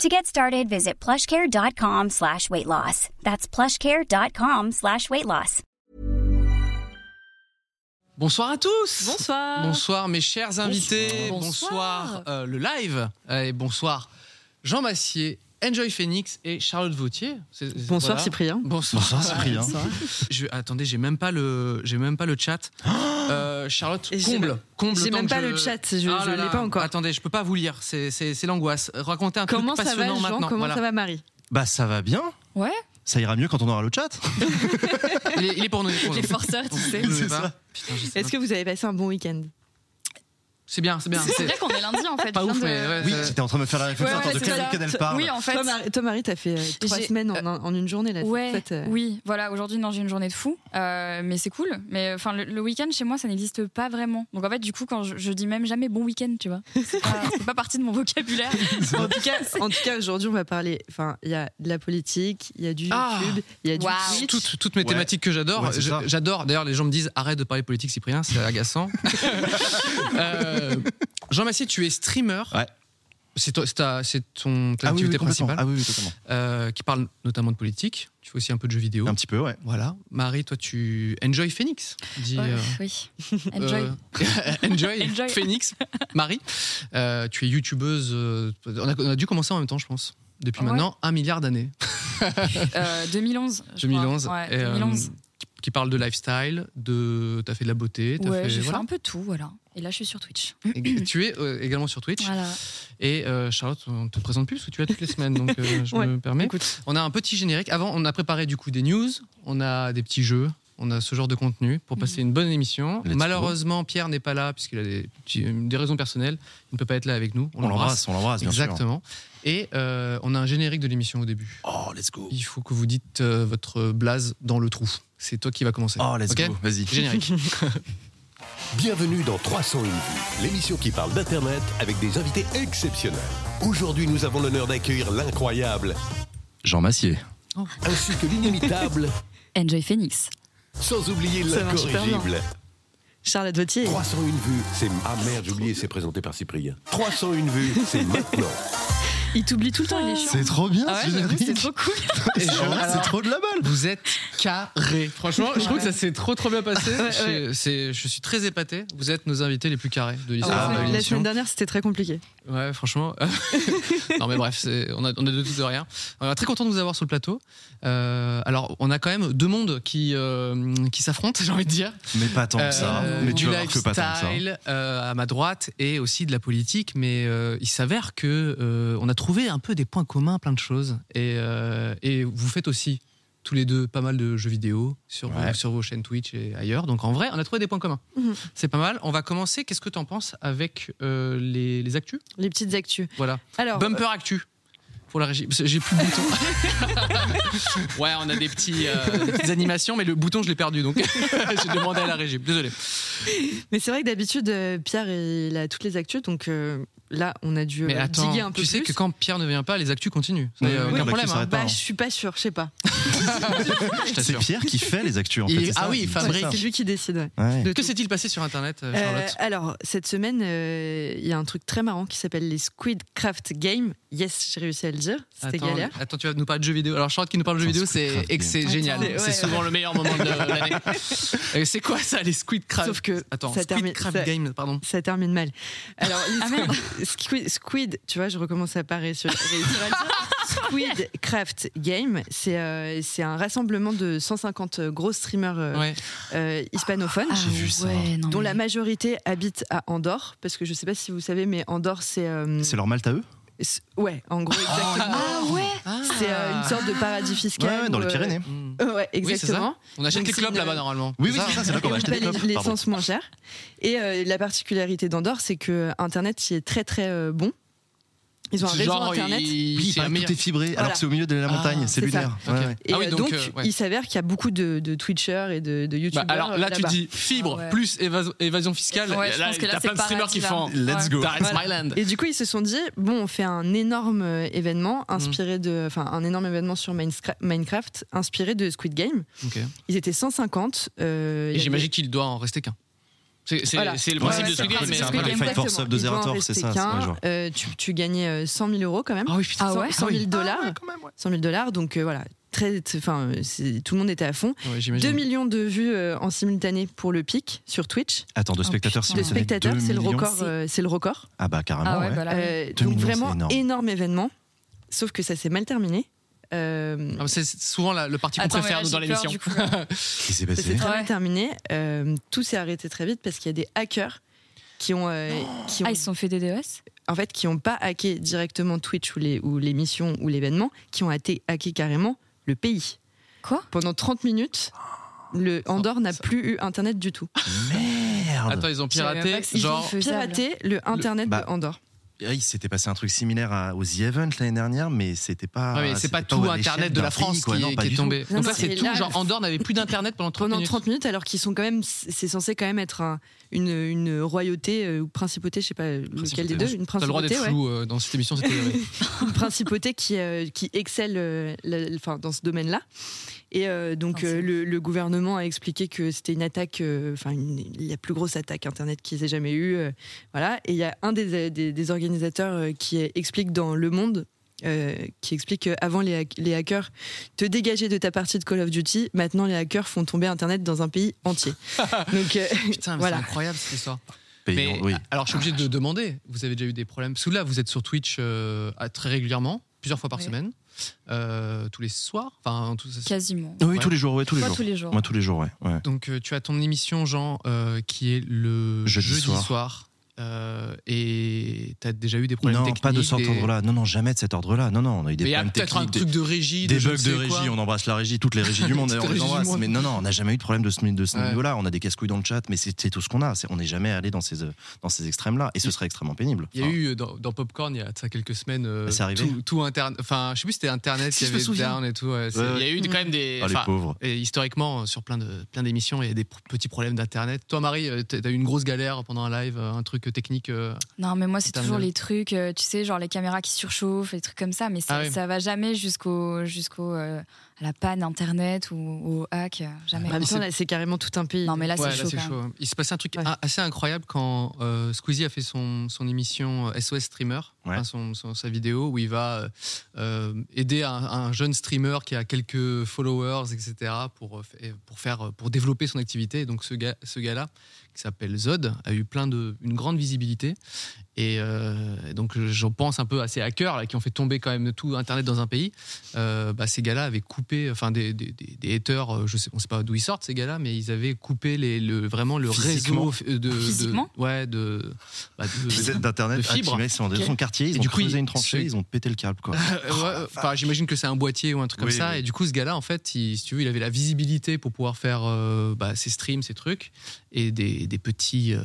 To get started, visit plushcare.com slash weight loss. That's plushcare.com slash weight loss. Bonsoir à tous. Bonsoir. Bonsoir mes chers invités. Bonsoir. Bonsoir, euh, le live. Et bonsoir Jean Massier, Enjoy Phoenix et Charlotte Vautier. C'est- c'est- Bonsoir voilà. Cyprien. Bonsoir. Bonsoir, Cyprien. Je, attendez, j'ai même pas le, j'ai même pas le chat. Euh, Charlotte, comble, comble. j'ai même pas je- le chat, je- Ah je là l'ai là. pas encore. Attendez, je peux pas vous lire. C'est, c'est, c'est l'angoisse. Racontez un Comment truc ça va passionnant Jean maintenant. Comment Voilà. ça va Marie Bah ça va bien. Ouais. Ça ira mieux quand on aura le chat. Il est, il est pour nous. il est pour Les nous. forceurs, tu sais. Vous le C'est savez pas ça. Putain, je sais Est-ce que vous avez passé un bon week-end? C'est bien, c'est bien. C'est vrai qu'on est lundi en fait. pas ouf, de- mais ouais, Oui, j'étais en train de me faire la réflexion. Ouais, ouais, de quel week-end elle parle Oui, en fait. Toi, Marie, t'as fait euh, trois semaines en, en une journée là. Ouais, En fait, euh, oui, voilà, aujourd'hui, non, j'ai une journée de fou, euh, mais c'est cool. Mais enfin, le, le week-end chez moi, ça n'existe pas vraiment. Donc en fait, du coup, quand je, je dis même jamais bon week-end, tu vois, c'est pas, partie de mon vocabulaire. En tout cas, en tout cas, aujourd'hui, on va parler. Enfin, il y a de la politique, il y a du Ah. YouTube, il y a du Waouh. Twitch. toutes, toutes mes Ouais. thématiques que j'adore. J'adore. D'ailleurs, les gens me disent arrête de parler politique, Cyprien, c'est agaçant. Euh, Jean Massier, tu es streamer. Ouais. C'est ton ta Ah oui, activité oui, principale, Ah oui, oui, totalement. euh, qui parle notamment de politique. Tu fais aussi un peu de jeux vidéo. Un petit peu, ouais. Voilà. Marie, toi, tu enjoy Phoenix. Dis, Ouais, euh, oui, enjoy. euh, enjoy, Enjoy. Phoenix. Marie, euh, tu es youtubeuse. on, a, on a dû commencer en même temps, je pense. Depuis Ouais. maintenant un milliard d'années. Euh, 2011. je 2011. crois. Ouais, et, euh, 2011. qui- qui parle de lifestyle, de t'as fait de la beauté, t'as ouais, fait j'ai voilà. fait un peu tout, voilà. Et là, je suis sur Twitch. Et tu es euh, également sur Twitch. Voilà. Et euh, Charlotte, on te présente plus parce que tu as toutes les semaines, donc euh, je Ouais, me permets. Écoute, On a un petit générique. Avant, on a préparé du coup des news, on a des petits jeux, on a ce genre de contenu pour passer une bonne émission. Let's Malheureusement, Pierre n'est pas là puisqu'il a des, raisons personnelles. Il ne peut pas être là avec nous. On l'embrasse, on l'embrasse, bien sûr. Exactement. Et euh, on a un générique de l'émission au début. Oh, let's go. Il faut que vous dites euh, votre blaze dans le trou. C'est toi qui va commencer. Oh, let's go. Vas-y. Générique. Bienvenue dans 301 vues, l'émission qui parle d'Internet avec des invités exceptionnels. Aujourd'hui, nous avons l'honneur d'accueillir l'incroyable Jean Massier. ainsi que l'inimitable, Enjoy Phoenix. sans oublier Ça marche super l'incorrigible. Charlotte Vautier. 301 vues, c'est... Ah merde, j'ai oublié, c'est présenté par Cyprien. 301 vues, c'est maintenant. Il t'oublie tout le temps, il est chiant. C'est trop bien Ah ouais, c'est trop cool. C'est trop de la balle. Vous êtes carré. Franchement, je trouve que ça s'est trop trop bien passé. Ouais, ouais. Je, suis très épaté. Vous êtes nos invités les plus carrés de l'histoire Ah, la semaine dernière, c'était très compliqué. Ouais, franchement. non, mais bref, on a, on a de tout de rien. On est très content de vous avoir sur le plateau. Euh, alors, on a quand même deux mondes qui, euh, qui s'affrontent, j'ai envie de dire. Mais pas tant que ça. Euh, Mais tu du vas voir que pas tant que ça. lifestyle euh, à ma droite et aussi de la politique, mais euh, il s'avère que euh, on a trouvé un peu des points communs, plein de choses. Et, euh, et vous faites aussi tous les deux pas mal de jeux vidéo sur, vos, Ouais. sur vos chaînes Twitch et ailleurs. Donc en vrai, on a trouvé des points communs. Mhm. C'est pas mal. On va commencer. Qu'est-ce que tu en penses avec euh, les, les actus? Les petites actus. Voilà. Alors, Bumper actu. Pour la régie. J'ai plus de bouton. ouais, on a des, petits, euh, des petites animations, mais le bouton, je l'ai perdu. Donc, j'ai demandé à la régie. Désolé. mais c'est vrai que d'habitude, euh, Pierre, il a toutes les actus, donc euh, là, on a dû Mais euh, attends, diguer un peu tu sais plus. que quand Pierre ne vient pas, les actus continuent. C'est, euh, oui, aucun oui, problème. hein. Bah, pas, je suis pas sûre, je sais pas. C'est. Pierre qui fait les actus en fait. ah ça oui, ça. C'est lui qui décide. ouais. Ouais. De Que s'est-il passé sur Internet, euh, Euh, Charlotte? alors, cette semaine, euh, il y a un truc très marrant qui s'appelle les Squid Craft Games. Yes, j'ai réussi à le dire. C'était galère. attends, tu vas nous parler de jeux vidéo. Alors, Charlotte qui nous parle de jeux vidéo, c'est et que c'est génial. C'est souvent le meilleur moment de l'année. C'est quoi ça, les Squid Craft Sauf que Attends, ça Squid termine- Craft Games, pardon. Ça termine mal. Alors, les Ah. Squid, squid, tu vois, je recommence à le dire. Squid Craft Game, c'est euh, c'est un rassemblement de 150 gros streamers euh, Ouais. euh, hispanophones. Ah, J'ai vu ça. ouais, non, dont mais- la majorité habite à Andorre, parce que je sais pas si vous savez, mais Andorre, c'est. euh, C'est leur Malte à eux? Ouais, en gros, exactement. Ah ouais C'est euh, une sorte de paradis fiscal. Ouais, dans les euh, Pyrénées. Mm. euh, ouais, Oui, exactement. On achète Donc, les c'est clubs une- là-bas normalement. Oui, oui, c'est ça, c'est là qu'on va acheter des Pardon. l'essence moins chère. Et euh, la particularité d'Andorre, c'est que Internet y est très très euh, bon. Ils ont un réseau Genre, internet. il- Oui, c'est bah, un tout meilleur- est fibré, Voilà. alors que c'est au milieu de la Ah, montagne, c'est cellulaire. ça. Ouais, Ok. ouais. Et Ah oui, euh, donc, donc, euh, ouais. il s'avère qu'il y a beaucoup de, de Twitchers et de, de Bah, YouTubers. alors là, tu là-bas. dis fibre Ah ouais. plus évas- évasion fiscale. Ouais, je là, pense que là, t'as c'est plein de streamers paradis, qui là. font. Let's go. That's Voilà. my land. Et du coup, ils se sont dit bon, on fait un énorme euh, événement Mm. inspiré de, enfin, un énorme événement sur Minecraft, Minecraft inspiré de Squid Game. Ok. Ils étaient 150. euh, il Et j'imagine qu'il doit en rester qu'un. C'est Voilà. le principe ouais, de Squid Game, C'est un peu les Fight for Exactement. Sub de Zerator, c'est ça. genre. Euh, tu, tu gagnais euh, 100 000 euros quand même. Ah oui, putain. Ah ouais 100 000 dollars. Ah ouais, ouais. 100 000 dollars. Donc euh, voilà, très, enfin, euh, tout le monde était à fond. Ouais, 2 j'imagine. millions de vues euh, en simultané pour le pic sur Twitch. Attends, de Oh, spectateurs. De simultanés, spectateurs, 2 c'est le millions. record. euh, c'est le record. Ah bah carrément, Ah ouais, ouais. bah là, oui. Euh, 2 donc millions, vraiment énorme événement. Sauf que ça s'est mal terminé. Euh, Ah, C'est souvent la- le parti qu'on préfère là, nous dans l'émission. Qu'est-ce qui s'est ça passé s'est très Ouais. mal terminé. Euh, tout s'est arrêté très vite parce qu'il y a des hackers qui ont, euh, qui ont Ah, ils se sont fait des DOS en fait, qui n'ont pas hacké directement Twitch ou l'émission ou l'événement, qui ont été hacké carrément le pays. Quoi? Pendant 30 minutes, le Andorre n'a plus eu Internet du tout. Merde Attends, ils ont piraté. Genre. Piraté le Internet Bah, de Andorre. Ah, Il s'était passé un truc similaire à- aux The Event l'année dernière, mais c'était pas. Ouais, c'est pas tout Internet de la France pays, quoi. qui, Non, qui est tombé. Non, Donc non, là, c'est tout. là- Genre, Andorre n'avait plus d'Internet pendant 30 Pendant minutes. 30 minutes, alors qu'ils sont quand même, c'est censé quand même être un- une, une royauté euh, ou principauté, je sais pas lequel Principauté. des deux, une T'as le droit principauté, d'être ouais. flou euh, dans cette émission, c'était. une principauté qui, euh, qui excelle euh, la- enfin, dans ce domaine-là. Et euh, donc euh, le, le gouvernement a expliqué que c'était une attaque, euh, enfin la plus grosse attaque internet qu'ils aient jamais eue. euh, voilà. Et il y a un des, des- des organisateurs euh, qui explique dans Le Monde. euh, qui explique qu'avant les, hack- les hackers te dégageaient de ta partie de Call of Duty, maintenant les hackers font tomber Internet dans un pays entier. Donc euh, Putain, mais voilà. c'est incroyable cette histoire. Mais oui. alors, je suis obligé de demander. Vous avez déjà eu des problèmes? Parce que là, vous êtes sur Twitch euh, très régulièrement, plusieurs fois par Oui. semaine, euh, tous les soirs. Enfin, tout ça. Quasiment. Oui, Ouais. tous les jours, ouais, tous les jours. tous les jours. Moi, tous les jours, ouais. ouais. Donc, euh, tu as ton émission, Jean, euh, qui est le Jeudi jeudi, soir. soir. Euh, et tu as déjà eu des problèmes Non, techniques pas de cet des- ordre-là. Non, non, jamais de cet ordre-là. Non, non, on a eu des Mais il y a problèmes peut-être un techniques, truc de régie, des de bugs de régie. quoi. On embrasse la régie, toutes les régies du monde. D'ailleurs, on les embrasse. Mais non, non, on n'a jamais eu de problème de ce, de ce Ouais. niveau-là. On a des casse-couilles dans le chat, mais c'est tout ce qu'on a. On n'est jamais allé dans ces, euh, dans ces extrêmes-là. Et ce serait extrêmement pénible. Il y a Enfin, eu euh, dans, dans Popcorn il y a ça quelques semaines euh, Ah, c'est arrivé tout, tout interne enfin je sais plus si c'était internet Si, qui me avait down et tout ouais, c'est- Ouais, il y a eu quand même des Ah, pauvres. et historiquement sur plein de plein d'émissions il y a des petits problèmes d'internet toi Marie t'as t'as eu une grosse galère pendant un live un truc technique euh, Non, mais moi, c'est toujours les trucs, euh, tu sais, genre les caméras qui surchauffent, les trucs comme ça, mais ça, Ah oui. ça va jamais jusqu'au, jusqu'au, euh, à la panne internet ou au hack, jamais. Temps, c'est- carrément tout un pays. Non, mais là, ouais, c'est chaud. il se passait un truc Ouais. assez incroyable quand euh, Squeezie a fait son, son émission SOS Streamer Ouais. enfin, son, son- sa vidéo où il va euh, aider un, un jeune streamer qui a quelques followers etc pour, pour faire pour développer son activité Et donc ce gars ce gars là qui s'appelle Zod a eu plein de une grande visibilité et euh, donc j'en pense un peu à ces hackers là, qui ont fait tomber quand même tout internet dans un pays Euh, bah, ces gars-là avaient coupé enfin des, des, des- des haters euh, je sais on sait pas d'où ils sortent ces gars-là mais ils avaient coupé les, le vraiment le réseau de, de- Physiquement ouais de, bah, de- Peut-être D'internet, de fibre. t'imagines, ils sont dans son quartier, ils Et ont du coup, creusé une tranchée, ils ont pété le câble, quoi. Ouais, enfin, j'imagine que c'est un boîtier ou un truc comme Oui, ça. oui. Et du coup, ce gars-là, en fait, il, si tu veux, il avait la visibilité pour pouvoir faire euh, bah, ses streams, ses trucs, et des, des petits, euh,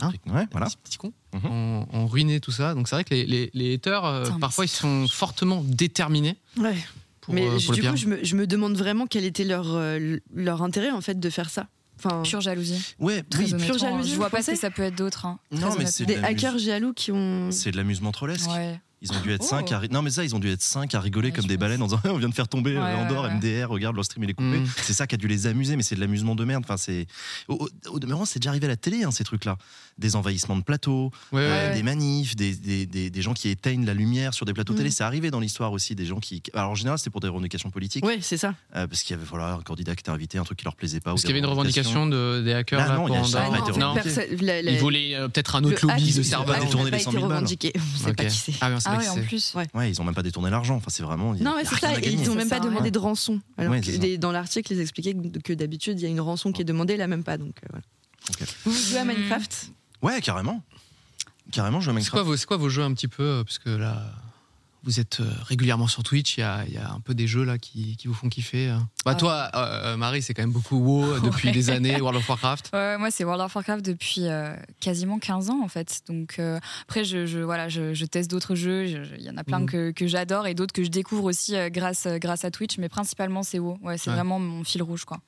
hein, Ouais, voilà. petits, petits cons Mhm. ont, ont ruiné tout ça. Donc c'est vrai que les, les, les haters, euh, parfois, ils sont fortement déterminés Ouais. pour, mais euh, je- du coup, je me, je me demande vraiment quel était leur, euh, leur intérêt en fait de faire ça. Enfin, Pure jalousie. Ouais, Très oui. honnêtement. jalousie, Je vois pas ce que ça peut être d'autre. hein. Non, mais c'est des hackers jaloux qui ont. C'est de l'amusement trollesque. Ouais. Ils ont dû être Oh. 5 à... Non mais ça ils ont dû être 5 à rigoler Ouais, comme des pense. baleines en disant on vient de faire tomber euh, Ouais, Andorre, ouais, ouais. MDR, regarde leur stream il est coupé. Mm. C'est ça qui a dû les amuser mais c'est de l'amusement de merde. Enfin c'est au, au- au demeurant c'est déjà arrivé à la télé hein, ces trucs là. Des envahissements de plateaux, euh, ouais. des manifs, des, des, des, des gens qui éteignent la lumière sur des plateaux Mm. télé. C'est arrivé dans l'histoire aussi des gens qui. Alors en général c'était pour des revendications politiques Ouais, c'est ça. euh, parce qu'il y avait voilà un candidat qui était invité, un truc qui leur plaisait pas. Parce qu'il y avait une revendication de, des hackers Là, là, non, pour il y a Andorre. Ah Ils voulaient euh, peut-être un autre lobby de pas il détourner les pas 100 000 été balles. Ah, ouais, en plus. Ouais. Ouais, ils ont même pas détourné l'argent. Enfin, c'est vraiment. il y a Non, mais c'est ça. et. Ils ont même pas demandé rien. de rançon. Alors Ouais, que dans l'article, ils expliquaient que, que d'habitude, il y a une rançon qui est demandée, là même pas. Donc euh, voilà. Ok. Vous jouez à. Minecraft? Ouais, carrément. Carrément, je joue à C'est quoi, Minecraft. vos, c'est quoi vos jeux un petit peu euh, Parce que là, vous êtes euh, régulièrement sur Twitch. Il y a, il y a un peu des jeux là qui, qui vous font kiffer. hein. Bah, Ah. toi, euh, Marie, c'est quand même beaucoup WoW depuis Ouais. des années, World of Warcraft. Ouais, moi, c'est World of Warcraft depuis euh, quasiment 15 ans, en fait. Donc, euh, après, je, je- voilà, je, je teste d'autres jeux. Je- je- Il y en a plein Mhm. que, que j'adore et d'autres que je découvre aussi euh, grâce, euh, grâce à Twitch. Mais principalement, c'est WoW. Ouais, c'est Ouais. vraiment mon fil rouge, quoi.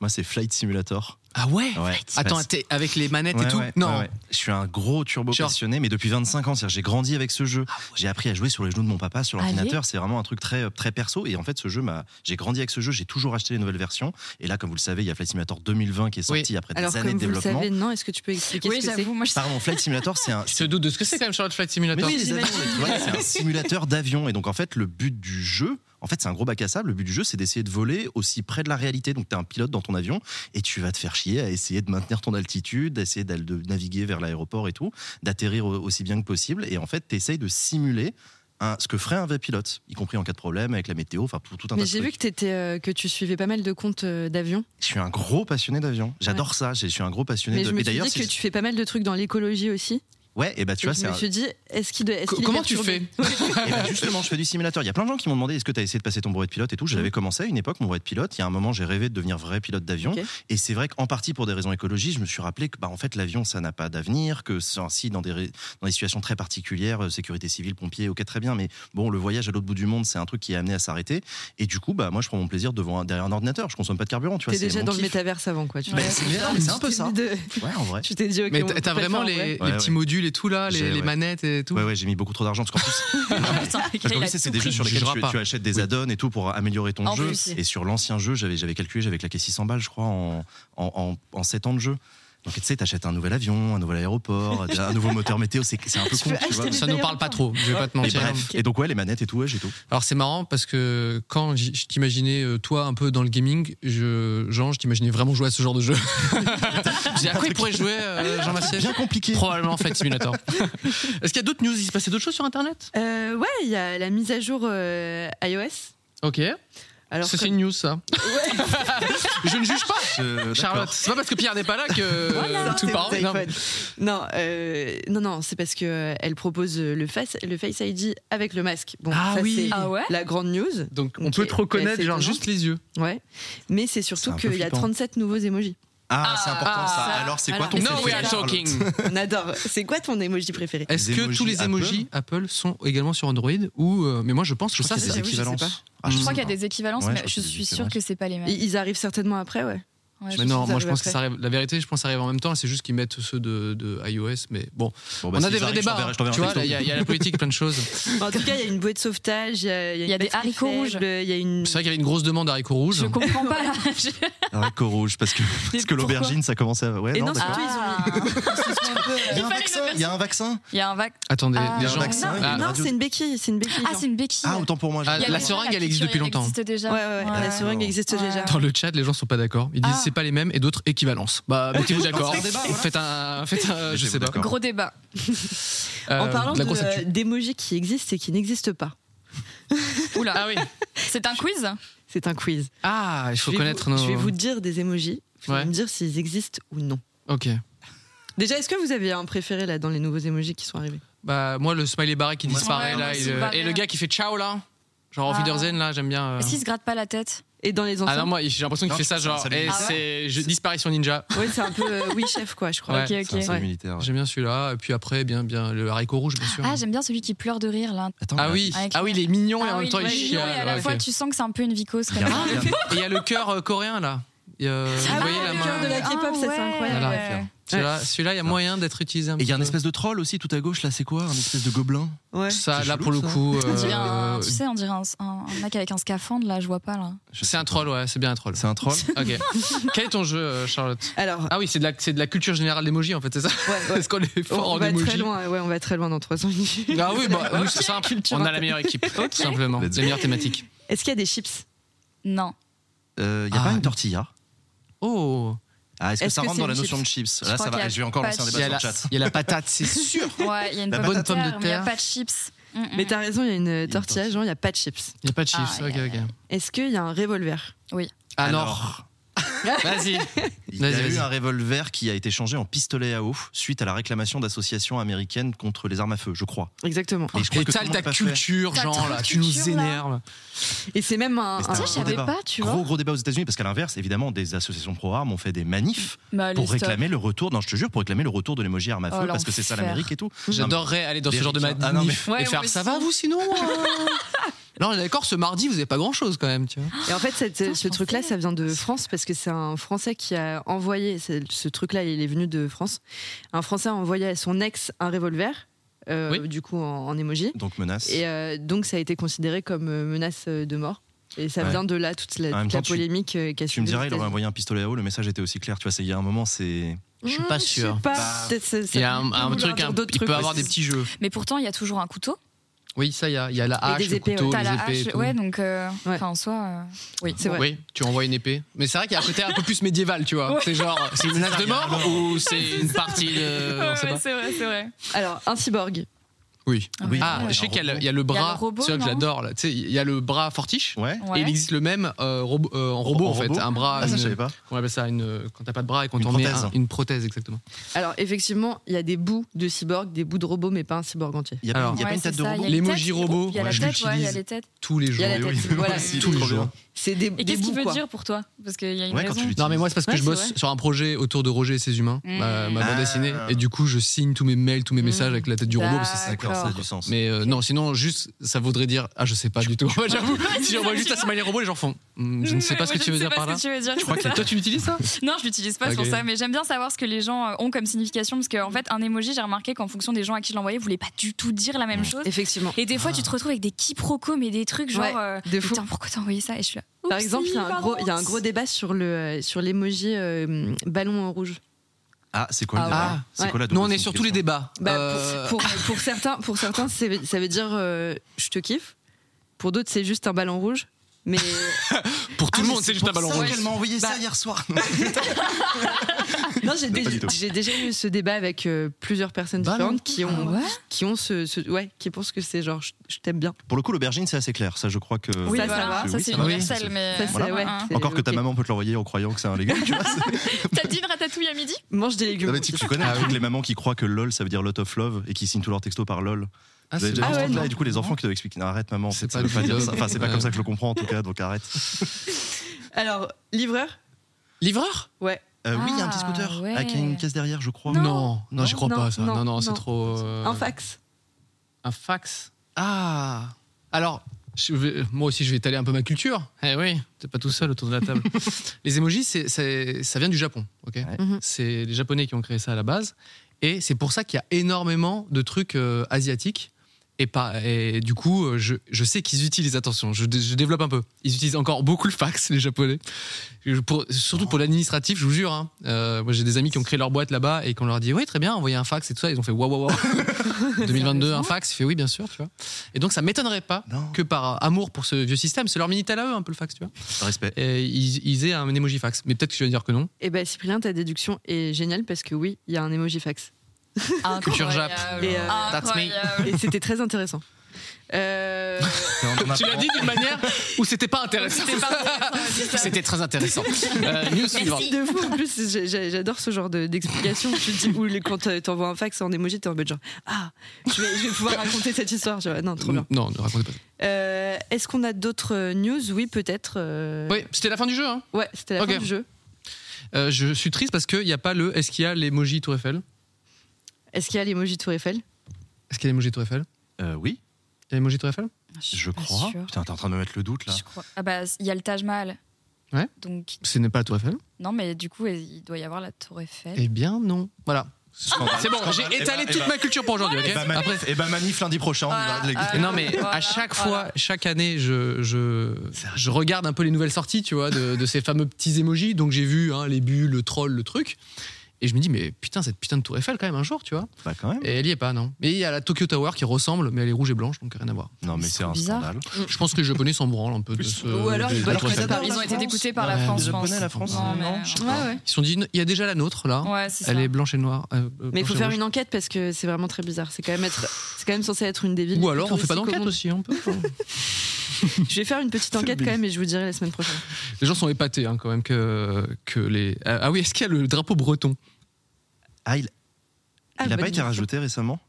Moi, c'est Flight Simulator. Ah ouais, Ouais. Attends, t'es avec les manettes Ouais, et tout? ouais, Non. ouais, ouais. Je suis un gros turbo Genre- passionné, mais depuis 25 ans. J'ai grandi avec ce jeu. J'ai appris à jouer sur les genoux de mon papa sur Allez. l'ordinateur. C'est vraiment un truc très, très perso. Et en fait, ce jeu m'a. J'ai grandi avec ce jeu. J'ai toujours acheté les nouvelles versions. Et là, comme vous le savez, il y a Flight Simulator 2020 qui est sorti après Alors, des années de vous le développement. savez, non, est-ce que tu peux expliquer Oui, ce que c'est? j'avoue, moi, je Pardon, Flight Simulator, c'est un. Tu te doutes de ce que c'est quand même Charlotte Flight Simulator Mais oui, c'est un simulateur d'avion. Et donc, en fait, le but du jeu, en fait, c'est un gros bac à sable. Le but du jeu, c'est d'essayer de voler aussi près de la réalité. Donc, tu es un pilote dans ton avion et tu vas te faire chier à essayer de maintenir ton altitude, d'essayer de naviguer vers l'aéroport et tout, d'atterrir au- aussi bien que possible. Et en fait, tu essayes de simuler un- ce que ferait un vrai pilote, y compris en cas de problème avec la météo, enfin, tout, tout un Mais tas de j'ai vu que, t'étais, euh, que tu suivais pas mal de comptes euh, d'avions. Je suis un gros passionné d'avion. J'adore ça. Je suis un gros passionné Mais de. je me suis dit que tu fais pas mal de trucs dans l'écologie aussi. Ouais, et bah tu Et vois, je me un- suis dit, est-ce qu'il, est Comment tu fais Et bah, justement, je fais du simulateur. Il y a plein de gens qui m'ont demandé est-ce que tu as essayé de passer ton brevet de pilote et tout. J'avais commencé à une époque mon brevet de pilote. Il y a un moment, j'ai rêvé de devenir vrai pilote d'avion. Et c'est vrai qu'en partie pour des raisons écologiques, je me suis rappelé que bah, en fait, l'avion, ça n'a pas d'avenir, que c'est ainsi dans des, dans des situations très particulières, euh, sécurité civile, pompiers, ok, très bien. Mais bon, le voyage à l'autre bout du monde, c'est un truc qui est amené à s'arrêter. Et du coup, bah, moi, je prends mon plaisir devant un, derrière un ordinateur. Je consomme pas de carburant, tu vois. C'est déjà dans le métaverse avant, quoi. Tu Bah, c'est- mais non, mais c'est un peu ça. Ouais, en vrai. Tu t'es dit, ok. Mais t'as vraiment les, petits ouais. Modules et tout là, les, manettes et tout Ouais, ouais, j'ai mis beaucoup trop d'argent parce qu'en plus, Parce que il oui, a c'est des jeux sur lesquels tu, achètes des add-ons et tout pour améliorer ton En jeu. plus. Et sur l'ancien jeu, j'avais j'avais calculé, j'avais claqué 600 balles, je crois, en, en, en, en 7 ans de jeu. Donc tu sais, t'achètes un nouvel avion, un nouvel aéroport, un nouveau moteur météo, c'est un peu Tu con, tu vois. Ça nous parle pas trop, je vais pas te Et mentir. bref, et donc ouais, les manettes et tout, ouais, j'ai tout. Alors c'est marrant parce que quand je t'imaginais euh, toi un peu dans le gaming, je, Jean, je t'imaginais vraiment jouer à ce genre de jeu. J'ai à quoi il pourrait jouer, euh, Jean Massier Bien compliqué. Probablement Flight Simulator. Est-ce qu'il y a d'autres news? Il se passait d'autres choses sur Internet? Euh, ouais, il y a la mise à jour euh, iOS. Ok. Alors, c'est comme- une news, ça. je ne juge pas, Euh, Charlotte. C'est pas parce que Pierre n'est pas là que Voilà, tout part. Non. Non, euh, non, non, c'est parce que euh, elle propose euh, le face, le Face ID avec le masque. Bon, Ah ça, oui. c'est Ah ouais la grande news. Donc on peut te reconnaître, c'est genre juste les yeux. Ouais, mais c'est surtout qu'il y a flippant. 37 nouveaux emojis. Ah, c'est important Ah, ça. ça. Alors c'est quoi Alors, ton mais No, we are Charlotte. talking. On adore. C'est quoi ton emoji préféré Est-ce Les que emojis tous les Apple emojis Apple sont également sur Android ou euh, mais moi je pense que Je ça crois qu'il y a c'est des équivalences. pas. Ah, je sais crois qu'il y a pas. des équivalences, Ouais, mais je je crois qu'il y a des suis sûre équivalences. que c'est pas les mêmes. Ils ils arrivent certainement après, ouais. Ouais, Mais non, moi je pense que ça arrive. La vérité, je pense que ça arrive en même temps. C'est juste qu'ils mettent ceux de, de iOS. Mais bon, Bon, bah, on a s'ils des vrais arrivent, débats. hein. Tu vois, il y, y a la politique, plein de choses. En tout cas, il y a une bouée de sauvetage, il y a, y a y a des haricots rouges. faible, Il y a une. C'est vrai qu'il y avait une grosse demande d'haricots rouges. Je comprends pas là. Haricot rouge parce que parce que l'aubergine ça commençait à ouais Et non, non, d'accord. surtout, ils ont. Ah. ils euh, Il y a un vaccin, il y a un vaccin. Attendez, Ah, les il y a un gens. vaccin, Ah, non, c'est une béquille, c'est une béquille. Ah, c'est une béquille. Ah autant pour moi. Ah, la seringue, elle existe depuis longtemps. la seringue existe déjà. Dans le chat, les gens sont pas d'accord. Ils disent Ah. C'est pas les mêmes et d'autres équivalences. Bah, mettez-vous d'accord. Faites un, faites un, je Mettez-vous sais pas. d'accord. Gros débat. Euh, En parlant d'émojis qui existent et qui n'existent pas, Oula. Ah oui. C'est un quiz c'est un quiz. Ah, il faut je vais connaître vous, nos. Je vais vous dire des émojis. Vous Ouais. allez me dire s'ils existent ou non. Ok. Déjà, est-ce que vous avez un préféré là dans les nouveaux émojis qui sont arrivés? Bah moi le smiley barré qui disparaît ouais, là et le, pareil. et le gars qui fait ciao là. Genre en Ah. Wiedersehen là, j'aime bien. euh. Est-ce qu'il se gratte pas la tête? Et dans les anciens Ah non, moi j'ai l'impression qu'il fait ça genre. Et militaire. c'est je- disparition ninja. Ouais, c'est un peu euh, oui chef quoi, je crois. Ouais. Ok, C'est un ok. salut Ouais. militaire. ouais. J'aime bien celui-là. Et puis après, bien, bien le haricot rouge, bien sûr. Ah, j'aime bien celui qui pleure de rire là. Attends, Ah oui, Avec ah oui, il est mignon et Ah en oui, même temps il ouais, chiale. mignon, et à la Ouais, fois, ok. tu sens que c'est un peu une vicose Et il y a le cœur euh, coréen là. Il y a- vous Ah voyez la le main cœur de la K-pop, ça, c'est ouais. incroyable. Celui-là, celui-là, il y a moyen d'être utilisé un Et il y a un espèce de troll aussi tout à gauche là, c'est quoi? Un espèce de gobelin? Ouais. Ça, là chelou, pour le coup, On dirait un, euh, tu sais, on dirait un, un- un mec avec un scaphandre là, je vois pas là. C'est un troll, ouais, c'est bien un troll. C'est un troll Ok. Quel est ton jeu, euh, Charlotte? Alors, Ah oui, c'est de la, c'est de la culture générale d'emoji en fait, c'est ça? Ouais, ouais. Est-ce qu'on est fort on en va emoji très loin, ouais, on va très loin dans 3 ans. Ah oui, bah, oui, c'est simple. Culture On a la meilleure équipe, tout simplement. Les meilleures thématiques. Est-ce qu'il y a des chips? Non. Euh, Il y a Ah. pas une tortilla? Oh Ah, est-ce que ça que rentre dans la notion de chips Je Là, ça va. a Je vais encore lancer un de il y, a débat la, sur le chat. il y a la patate, c'est sûr. Ouais, il y a une La pomme de terre, Pomme de mais il n'y a pas de chips. Mm, mm. Mais t'as raison, il y a une tortilla, genre il n'y a pas de chips. Il n'y a pas de chips, Ah, ok, a- ok. Est-ce qu'il y a un revolver? Alors, Alors, Vas-y. Il y a Vas-y, eu un revolver qui a été changé en pistolet à eau suite à la réclamation d'associations américaines contre les armes à feu, je crois. Exactement. Et je crois Et que ta culture, genre là, tu nous énerves. Et c'est même un. Un je gros savais débat. pas, tu vois. Gros gros débat aux États-Unis parce qu'à l'inverse, évidemment, des associations pro-armes ont fait des manifs Bah, pour réclamer le retour. Non, je te jure, pour réclamer le retour de l'emoji arme à feu Oh, parce que c'est ça l'Amérique et tout. J'adorerais aller dans ce genre de. Ah, manif Ouais, et faire ça va vous sinon euh Non, on est d'accord, ce mardi, vous avez pas grand chose quand même, tu vois. Et en fait, cette- Putain, ce truc-là, ça vient de France parce que c'est un Français qui a envoyé. Ce truc-là, il est venu de France. Un Français a envoyé à son ex un revolver, euh, Oui. du coup en, en emoji. Donc menace. Et euh, donc, ça a été considéré comme euh, menace de mort. Et ça Ouais. vient de là, toute la, toute tu- polémique qu'a Tu me suivi dirais, il aurait envoyé un pistolet à eau, le message était aussi clair. Tu vois, il y a un moment, c'est. Je suis pas sûr. pas, Bah, Il y a un, truc, un- il peut trucs avoir des petits jeux. Mais pourtant, il y a toujours un couteau. Oui, ça, il y a, il y a la hache, des le épées, couteau, ouais. T'as les la épées et hache. Ouais, donc. euh, Ouais. Enfin, en soi. euh, Oui. C'est vrai. Oui, tu envoies une épée. Mais c'est vrai qu'il y a un côté un peu plus médiéval, tu vois. C'est genre, c'est une menace de mort ou c'est une partie de. Ouais, ouais, c'est vrai, c'est vrai. Alors, un cyborg. Oui. Oui. Ah, Ouais, je sais qu'il y, a le- robot. il y a le bras. c'est vrai que j'adore. là. Tu sais, il y a le bras fortiche. Ouais. Et il existe le même euh, robot- euh, en robot, En en fait. robot Un bras. Ah, ça, une- je savais pas. On appelle ça une, quand t'as pas de bras et qu'on Une t'en met prothèse. un- une prothèse, exactement. Alors, effectivement, il y a des bouts de cyborg, des bouts de robot, mais pas un cyborg entier. Il y a, pas- Alors. y a pas Ouais, une tête de ça, robot il y a les L'emoji têtes, robot, Il y a la ouais, je l'utilise. les têtes. Tous les Il y jours. tous les jours. des, Et des qu'est-ce bouts, qu'il veut quoi. dire pour toi Parce qu'il y a une Ouais, quand raison. Non mais moi c'est parce que Ouais, je bosse sur un projet autour de Roger et ses humains, Mm. ma, ma Ah. bande dessinée, et du coup je signe tous mes mails, tous mes Mm. messages avec la tête du robot parce que c'est D'accord, ça a du sens. Mais euh, non, sinon juste ça voudrait dire ah je sais pas du tout. Moi, J'avoue, si j'envoie ça, juste Smiley Robot, les gens font Hmm, je ne sais pas ce que tu veux dire par là. ce que tu veux dire. Je crois que toi tu l'utilises ça? Non, je l'utilise pas, Ok. pour ça. Mais j'aime bien savoir ce que les gens euh, ont comme signification. Parce qu'en fait, un emoji, j'ai remarqué qu'en fonction des gens à qui je l'envoyais, voulait pas du tout dire la même chose. Effectivement. Et des fois, tu te retrouves avec des quiproquos, mais des trucs genre. Ouais, euh, de fou. Putain, pourquoi t'as envoyé ça? Et je suis là. Par Oupsie, exemple, il y a un pardon. gros, il y a un gros débat sur le euh, sur l'emoji euh, ballon rouge. Ah, c'est quoi le Ah, débat ouais. C'est Ouais. quoi la Nous on est sur tous les débats. Bah, Euh, pour, pour, pour certains, pour certains, c'est- ça veut dire euh, je te kiffe. Pour d'autres, c'est juste un ballon rouge. Mais pour tout Ah, le monde c'est juste un ballon rouge. qu'elle m'a envoyé ça Bah. hier soir. non, j'ai déjà, eu ce débat avec euh, plusieurs personnes Ballon différentes qui ont, Ah ouais qui ont ce, ce- ouais, qui pensent que c'est genre je, je t'aime bien. Pour le coup, l'aubergine, c'est assez clair. Ça, je crois que. Oui, Ça, ça va. ça Oui, c'est ça va. universel, mais. Hein. Encore que ta maman peut te l'envoyer en croyant que c'est un légume, T'as dit une ratatouille à midi? Mange des légumes. Non, mais tu, connais les mamans qui croient que LOL, ça veut dire lot of love et qui signent tous leurs textos par LOL. Ah, Vous avez déjà Ah vu ce ouais, truc-là non. Et du coup, les enfants qui doivent expliquer Non, arrête, maman, C'est pas veut pas du dire love. ça. Enfin, c'est pas Ouais. comme ça que je le comprends en tout cas, donc arrête. Alors, livreur Livreur? Ouais. Euh, oui, il y a un petit Ah, scooter ouais. avec une caisse derrière, je crois. Non, non, j'y crois non, pas ça. non, Non, non, c'est non. trop. euh, Un fax. Un fax? Ah. Alors, je vais- moi aussi, je vais étaler un peu ma culture. Eh oui, t'es pas tout seul autour de la table. les emojis, ça vient du Japon. Ok? Mhm. C'est les Japonais qui ont créé ça à la base, et c'est pour ça qu'il y a énormément de trucs euh, asiatiques. Et, pas, et du coup, euh, je, je sais qu'ils utilisent, attention, je, je développe un peu, ils utilisent encore beaucoup le fax, les Japonais. Pour- surtout pour l'administratif, je vous jure. hein. Euh, moi, j'ai des amis qui ont créé leur boîte là-bas et qu'on leur dit, oui, très bien, envoyez un fax et tout ça. Ils ont fait, waouh, waouh, waouh. 2022, un fax. Il fait, oui, bien sûr, tu vois. Et donc, ça m'étonnerait pas Non. que par amour pour ce vieux système, c'est leur minitel à eux, un peu le fax, tu vois. Respect. Et ils, ils aient un emoji fax. Mais peut-être que tu vas dire que non. Et ben Cyprien, ta déduction est géniale parce que oui, il y a un emoji fax. Culture Jap. Et, euh, That's me. Incroyable. Et c'était très intéressant. Euh, Tu l'as dit d'une manière où c'était pas intéressant. C'était très intéressant. Euh, news suivante. de fou en plus, j'adore ce genre de- d'explication. tu te dis, ou les- quand euh, t'envoies un fax en emoji, t'es en mode genre Ah, je vais, je vais pouvoir raconter cette histoire. Non, trop bien. Non, ne racontez pas. Euh, Est-ce qu'on a d'autres euh, news? Oui, peut-être. euh, Oui, c'était la fin du jeu. Hein. Ouais, c'était la Ok. fin du jeu. Euh, je suis triste parce qu'il n'y a pas le. Est-ce qu'il y a l'emoji Tour Eiffel Est-ce qu'il y a l'emoji Tour Eiffel Est-ce qu'il y a l'emoji Tour Eiffel Euh, oui, Il y a l'emoji Tour Eiffel suis je crois. sûre. Putain, t'es en train de me mettre le doute là. Je crois. Ah bah, il y a le Taj Mahal. Ouais. Donc, Ce n'est pas la Tour Eiffel non, mais du coup, il doit y avoir la Tour Eiffel. Eh bien, non. Voilà. C'est bon, j'ai Eh étalé ben, toute eh ma culture pour aujourd'hui, ok ben, manif, Après, eh ben, manif lundi prochain. Ah, Non mais Voilà, à chaque voilà. fois, chaque année, je, je, je regarde un peu les nouvelles sorties, tu vois, de, de ces fameux petits emojis. Donc j'ai vu hein, les bulles, le troll, le truc. Et je me dis, mais putain, cette putain de tour Eiffel quand même un jour, tu vois. Bah, quand même. Et elle y est pas, non. Mais il y a la Tokyo Tower qui ressemble, mais elle est rouge et blanche, donc rien à voir. Non, mais C'est un bizarre. scandale. Je pense que les Japonais s'en branlent un peu de ce. Ou alors, de- ils de ont été dégoûtés par la France, les je pense. Japonais, la France, Non, mais- non, je sais Ouais, pas. ouais. Ils se sont dit, il y a déjà la nôtre là. Ouais, c'est ça. Elle est blanche et noire. euh, euh, Mais il faut faire rouge. une enquête parce que c'est vraiment très bizarre. C'est quand même être, c'est quand même censé être une des villes. Ou alors on fait pas d'enquête aussi, on peut. Je vais faire une petite enquête quand même et je vous dirai la semaine prochaine. Les gens sont épatés hein, quand même que, que les. Ah ah oui, est-ce qu'il y a le drapeau breton? Ah, il Ah, n'a bonne pas été idée. rajouté récemment?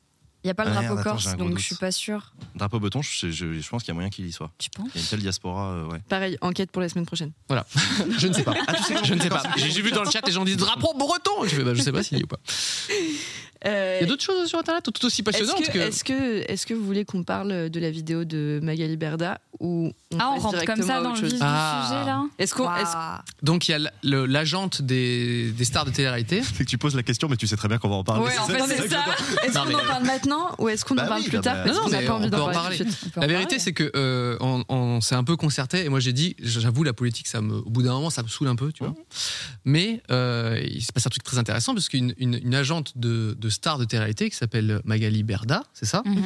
Il n'y a pas le Ah, drapeau corse, donc je suis pas sûre. Drapeau breton, je, je- je pense qu'il y a moyen qu'il y soit. Tu penses Il y a une telle diaspora, euh, ouais. Pareil, enquête pour la semaine prochaine. Voilà. Je ne sais pas. Ah, tu sais Je ne sais pas. J'ai vu dans le chat les gens disent drapeau breton. Je fais bah, je sais pas s'il y est ou pas. Euh, Il y a d'autres choses sur internet tout aussi Est-ce passionnantes que, que. est-ce que, est-ce que vous voulez qu'on parle de la vidéo de Magali Berda ou on Ah, on rentre comme ça dans le vif Ah. du sujet là? Est-ce qu'on, est-ce- Waouh. Donc il y a l'agente des, des stars de télé-réalité. C'est que tu poses la question, mais tu sais très bien qu'on va en parler. Ouais, en fait, c'est ça. est-ce qu'on en parle maintenant ou est-ce qu'on Bah en parle oui, plus bah, tard bah, parce non, qu'on n'a mais pas envie on d'en peut en parler tout de parler. suite On peut en La parler. vérité, c'est que euh, on, on s'est un peu concerté et moi j'ai dit, j'avoue, la politique, ça me, au bout d'un moment, ça me saoule un peu, tu vois. Mais euh, il se passe un truc très intéressant parce qu'une une, une agente de, de star de télé-réalité qui s'appelle Magali Berda, c'est ça, Mhm.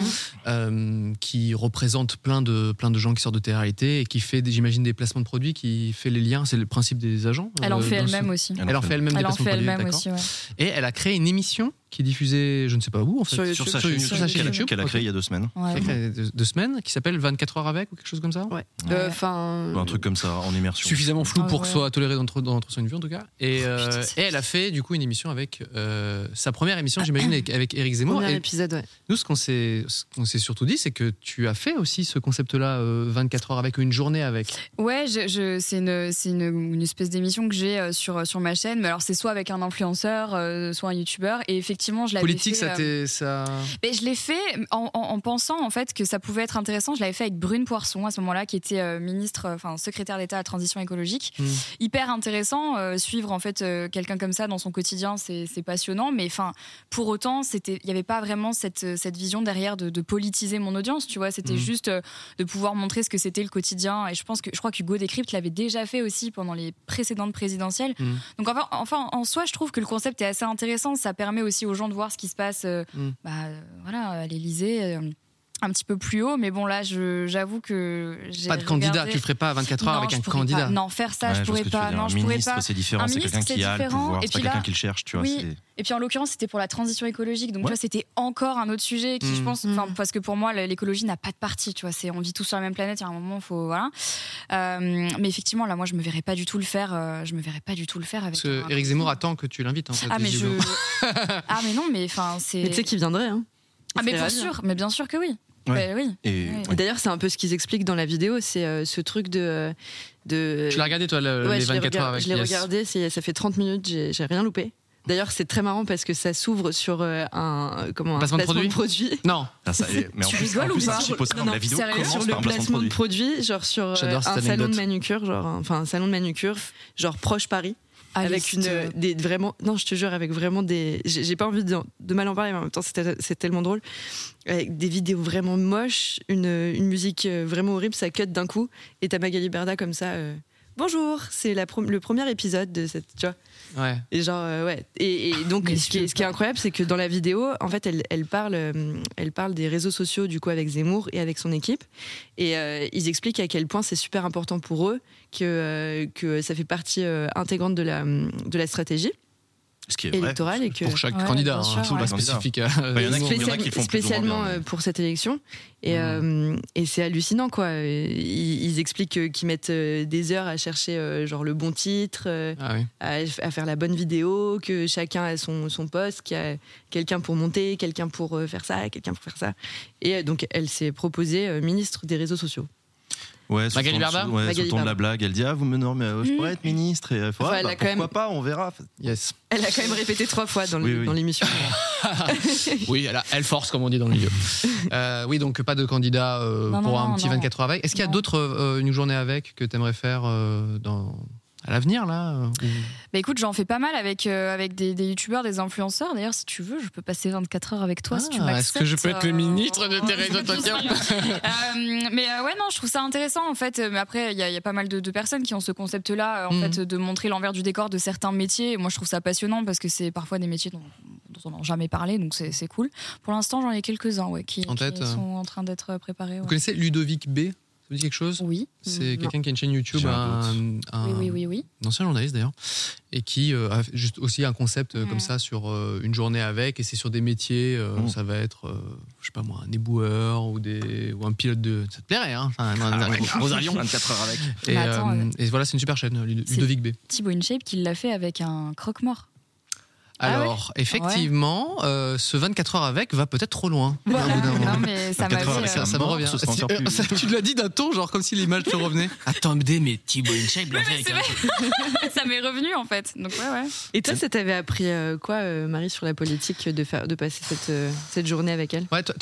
euh, qui représente plein de plein de gens qui sortent de télé-réalité et qui fait, des- j'imagine, des placements de produits, qui fait les liens, c'est le principe des agents. Elle en euh, fait dans elle-même aussi. Elle en fait elle-même des Elle en placements fait de produits, elle-même d'accord. aussi, ouais. Et elle a créé une émission qui est diffusée, je ne sais pas où, en fait. Sur sa Sur- chaîne sur sa chaîne YouTube, YouTube, qu'elle a créée il y a deux semaines. Ouais, créé deux, deux semaines, qui s'appelle 24 heures avec ou quelque chose comme ça. Ouais. Ouais. Euh, un truc comme ça, en immersion. Suffisamment flou Ah pour ouais. que soit toléré dans, dans notre son de vue en tout cas. Et, euh, putain, c'est et elle a fait du coup une émission avec euh, sa première émission, j'imagine, avec, avec Eric Zemmour. premier Et épisode, ouais. nous, ce qu'on s'est ce s'est surtout dit, c'est que tu as fait aussi ce concept-là, euh, 24 heures avec ou une journée avec. Ouais, je, je- c'est une, c'est une, une espèce d'émission que j'ai euh, sur, sur ma chaîne. Mais alors, c'est soit avec un influenceur, euh, soit un youtubeur. Et effectivement, je l'avais Politique, fait. ça euh, t'est. Ça... mais je l'ai fait en, en- en pensant en fait que ça pouvait être intéressant. Je l'avais fait avec Brune Poisson à ce moment-là, qui était euh, ministre, enfin secrétaire d'État à la transition écologique. Mm. Hyper intéressant. euh, suivre en fait euh, quelqu'un comme ça dans son quotidien, c'est passionnant. Mais enfin, pour autant, c'était, il n'y avait pas vraiment cette, cette vision derrière de, de politiser mon audience. Tu vois, c'était Mm. juste euh, de pouvoir montrer ce que c'était le quotidien. Et je pense que je crois qu'Hugo Décrypte l'avait déjà fait aussi pendant les précédentes présidentielles. Mm. Donc enfin, enfin, en soi, je trouve que le concept est assez intéressant. Ça permet aussi aux gens de voir ce qui se passe, euh, Mm. bah, euh, voilà, à l'Élysée. Un petit peu plus haut, mais bon là, je- j'avoue que j'ai Pas de candidat, tu le ferais pas à 24 heures Non, avec je un candidat. pas. Non, faire ça, Ouais, je vois pourrais pas. Non, Un je pourrais pas. c'est différent, c'est quelqu'un qui c'est a le différent. pouvoir, Et c'est pas là- quelqu'un qui le cherche, tu vois. Oui. Et puis en l'occurrence, c'était pour la transition écologique. Donc Ouais. tu vois, c'était encore un autre sujet qui, je pense, Mm. enfin, parce que pour moi, l'écologie n'a pas de parti. Tu vois, c'est on vit tous sur la même planète. Il y a un moment, faut voilà. Euh, mais effectivement, là, moi, je me verrais pas du tout le faire. euh, je me verrais pas du tout le faire avec. Parce que Eric Zemmour attend que tu l'invites. En fait, Ah mais je. ah mais non, mais enfin c'est. Mais tu sais qu'il viendrait, hein. Ah mais bien sûr, mais bien sûr que oui. Ouais. Bah oui. Et Ouais. D'ailleurs, c'est un peu ce qu'ils expliquent dans la vidéo, c'est euh, ce truc de. de Tu l'as regardé, toi, le- Ouais, les je l'ai 24 heures avec Je l'ai Yes. regardé, c'est- ça fait 30 minutes, j'ai rien loupé. D'ailleurs, c'est très marrant parce que ça s'ouvre sur euh, un, comment, un Placement de produit produit. Non, Ah, ça, et- mais en Tu plus, rigoles ou pas. Non, non, la vidéo sérieux, commence sur le placement placement de de produit, genre sur euh, un salon de manucure, genre enfin un salon de manucure, genre proche Paris, avec une euh, des vraiment non, je te jure avec vraiment des j'ai pas envie de, de mal en parler mais en même temps c'est tellement drôle. Avec des vidéos vraiment moches, une, une musique euh, vraiment horrible, ça cut d'un coup et t'as Magali Berda comme ça euh, Bonjour, c'est le premier épisode de cette tu vois ouais. et genre, euh, ouais. Et, et donc, ce qui, est, ce qui est incroyable, c'est que dans la vidéo, en fait, elle, elle, parle, euh, elle parle des réseaux sociaux, du coup, avec Zemmour et avec son équipe. Et euh, ils expliquent à quel point c'est super important pour eux, que, euh, que ça fait partie euh, intégrante de la, de la stratégie Ce qui est vrai. électorale et que. Pour chaque Ouais, candidat, bien sûr, hein, c'est pas ouais. spécifique à. il y en a qui- y en a qui font spécialement bien, mais- euh, pour cette élection. Et, euh, et c'est hallucinant, quoi. Ils, ils expliquent euh, qu'ils mettent des heures à chercher genre le bon titre, Ah oui. à, à faire la bonne vidéo, que chacun a son, son poste, qu'il y a quelqu'un pour monter, quelqu'un pour faire ça, quelqu'un pour faire ça. Et donc, elle s'est proposée ministre des réseaux sociaux. Ouais, Magali Berda ouais, Magali sous le ton de la blague, elle dit Ah, vous me non, mais euh, je pourrais être ministre. Et, euh, Enfin, ah, elle bah, a quand pourquoi même- pas, on verra. Yes. Elle a quand même répété trois fois dans le- Oui, oui. dans l'émission. Oui, elle, a- elle force, comme on dit dans le milieu. Euh, oui, donc pas de candidat euh, Non, pour non, un non, petit non. 24 heures avec. Est-ce qu'il y a d'autres, euh, une journée avec, que tu aimerais faire euh, dans, à l'avenir, là ou- Bah écoute, j'en fais pas mal avec, euh, avec des, des youtubeurs, des influenceurs. D'ailleurs, si tu veux, je peux passer 24 heures avec toi si tu Ah, m'acceptes. Est-ce que je peux être le euh, ministre de tes réseaux sociaux mais euh, ouais, non, je trouve ça intéressant en fait. Mais après, il y, a- il y a pas mal de, de personnes qui ont ce concept-là, en Mhm. fait, de montrer l'envers du décor de certains métiers. Et moi, je trouve ça passionnant parce que c'est parfois des métiers dont, dont on n'a jamais parlé, donc c'est cool. Pour l'instant, j'en ai quelques-uns, ouais, qui, En qui tête, sont en train d'être préparés. Vous connaissez Ludovic B? Vous dit quelque chose? Oui. C'est quelqu'un qui a une chaîne YouTube, un un, un- Oui, oui, oui, oui. un ancien journaliste d'ailleurs, et qui euh, a juste aussi un concept euh, Mm. comme ça sur euh, une journée avec, et c'est sur des métiers, euh, Mm. ça va être, euh, je sais pas moi, un éboueur ou, des, ou un pilote de. Ça te plairait, hein enfin, un, un gros avion. 24 heures avec. Et, Bah, attends, euh, euh, et voilà, c'est une super chaîne, Ludovic B. Thibaut InShape qui l'a fait avec un croque-mort. Ah ouais Alors, effectivement, euh, ce 24 heures avec va peut-être trop loin. au bout d'un moment. Non, mais ça m'a 24 heures fait, avec euh, Ça, ça me revient. Si- plus- ça, tu l'as dit d'un ton, genre comme si l'image te revenait. Attendez, mais Thibaut InShape l'a fait avec c'est un- vrai. ça m'est revenu en fait. Donc ouais, ouais. Et toi, ça t'avait appris euh, quoi, euh, Marie, sur la politique, de, faire, de passer cette, euh, cette journée avec elle? Ouais, toi,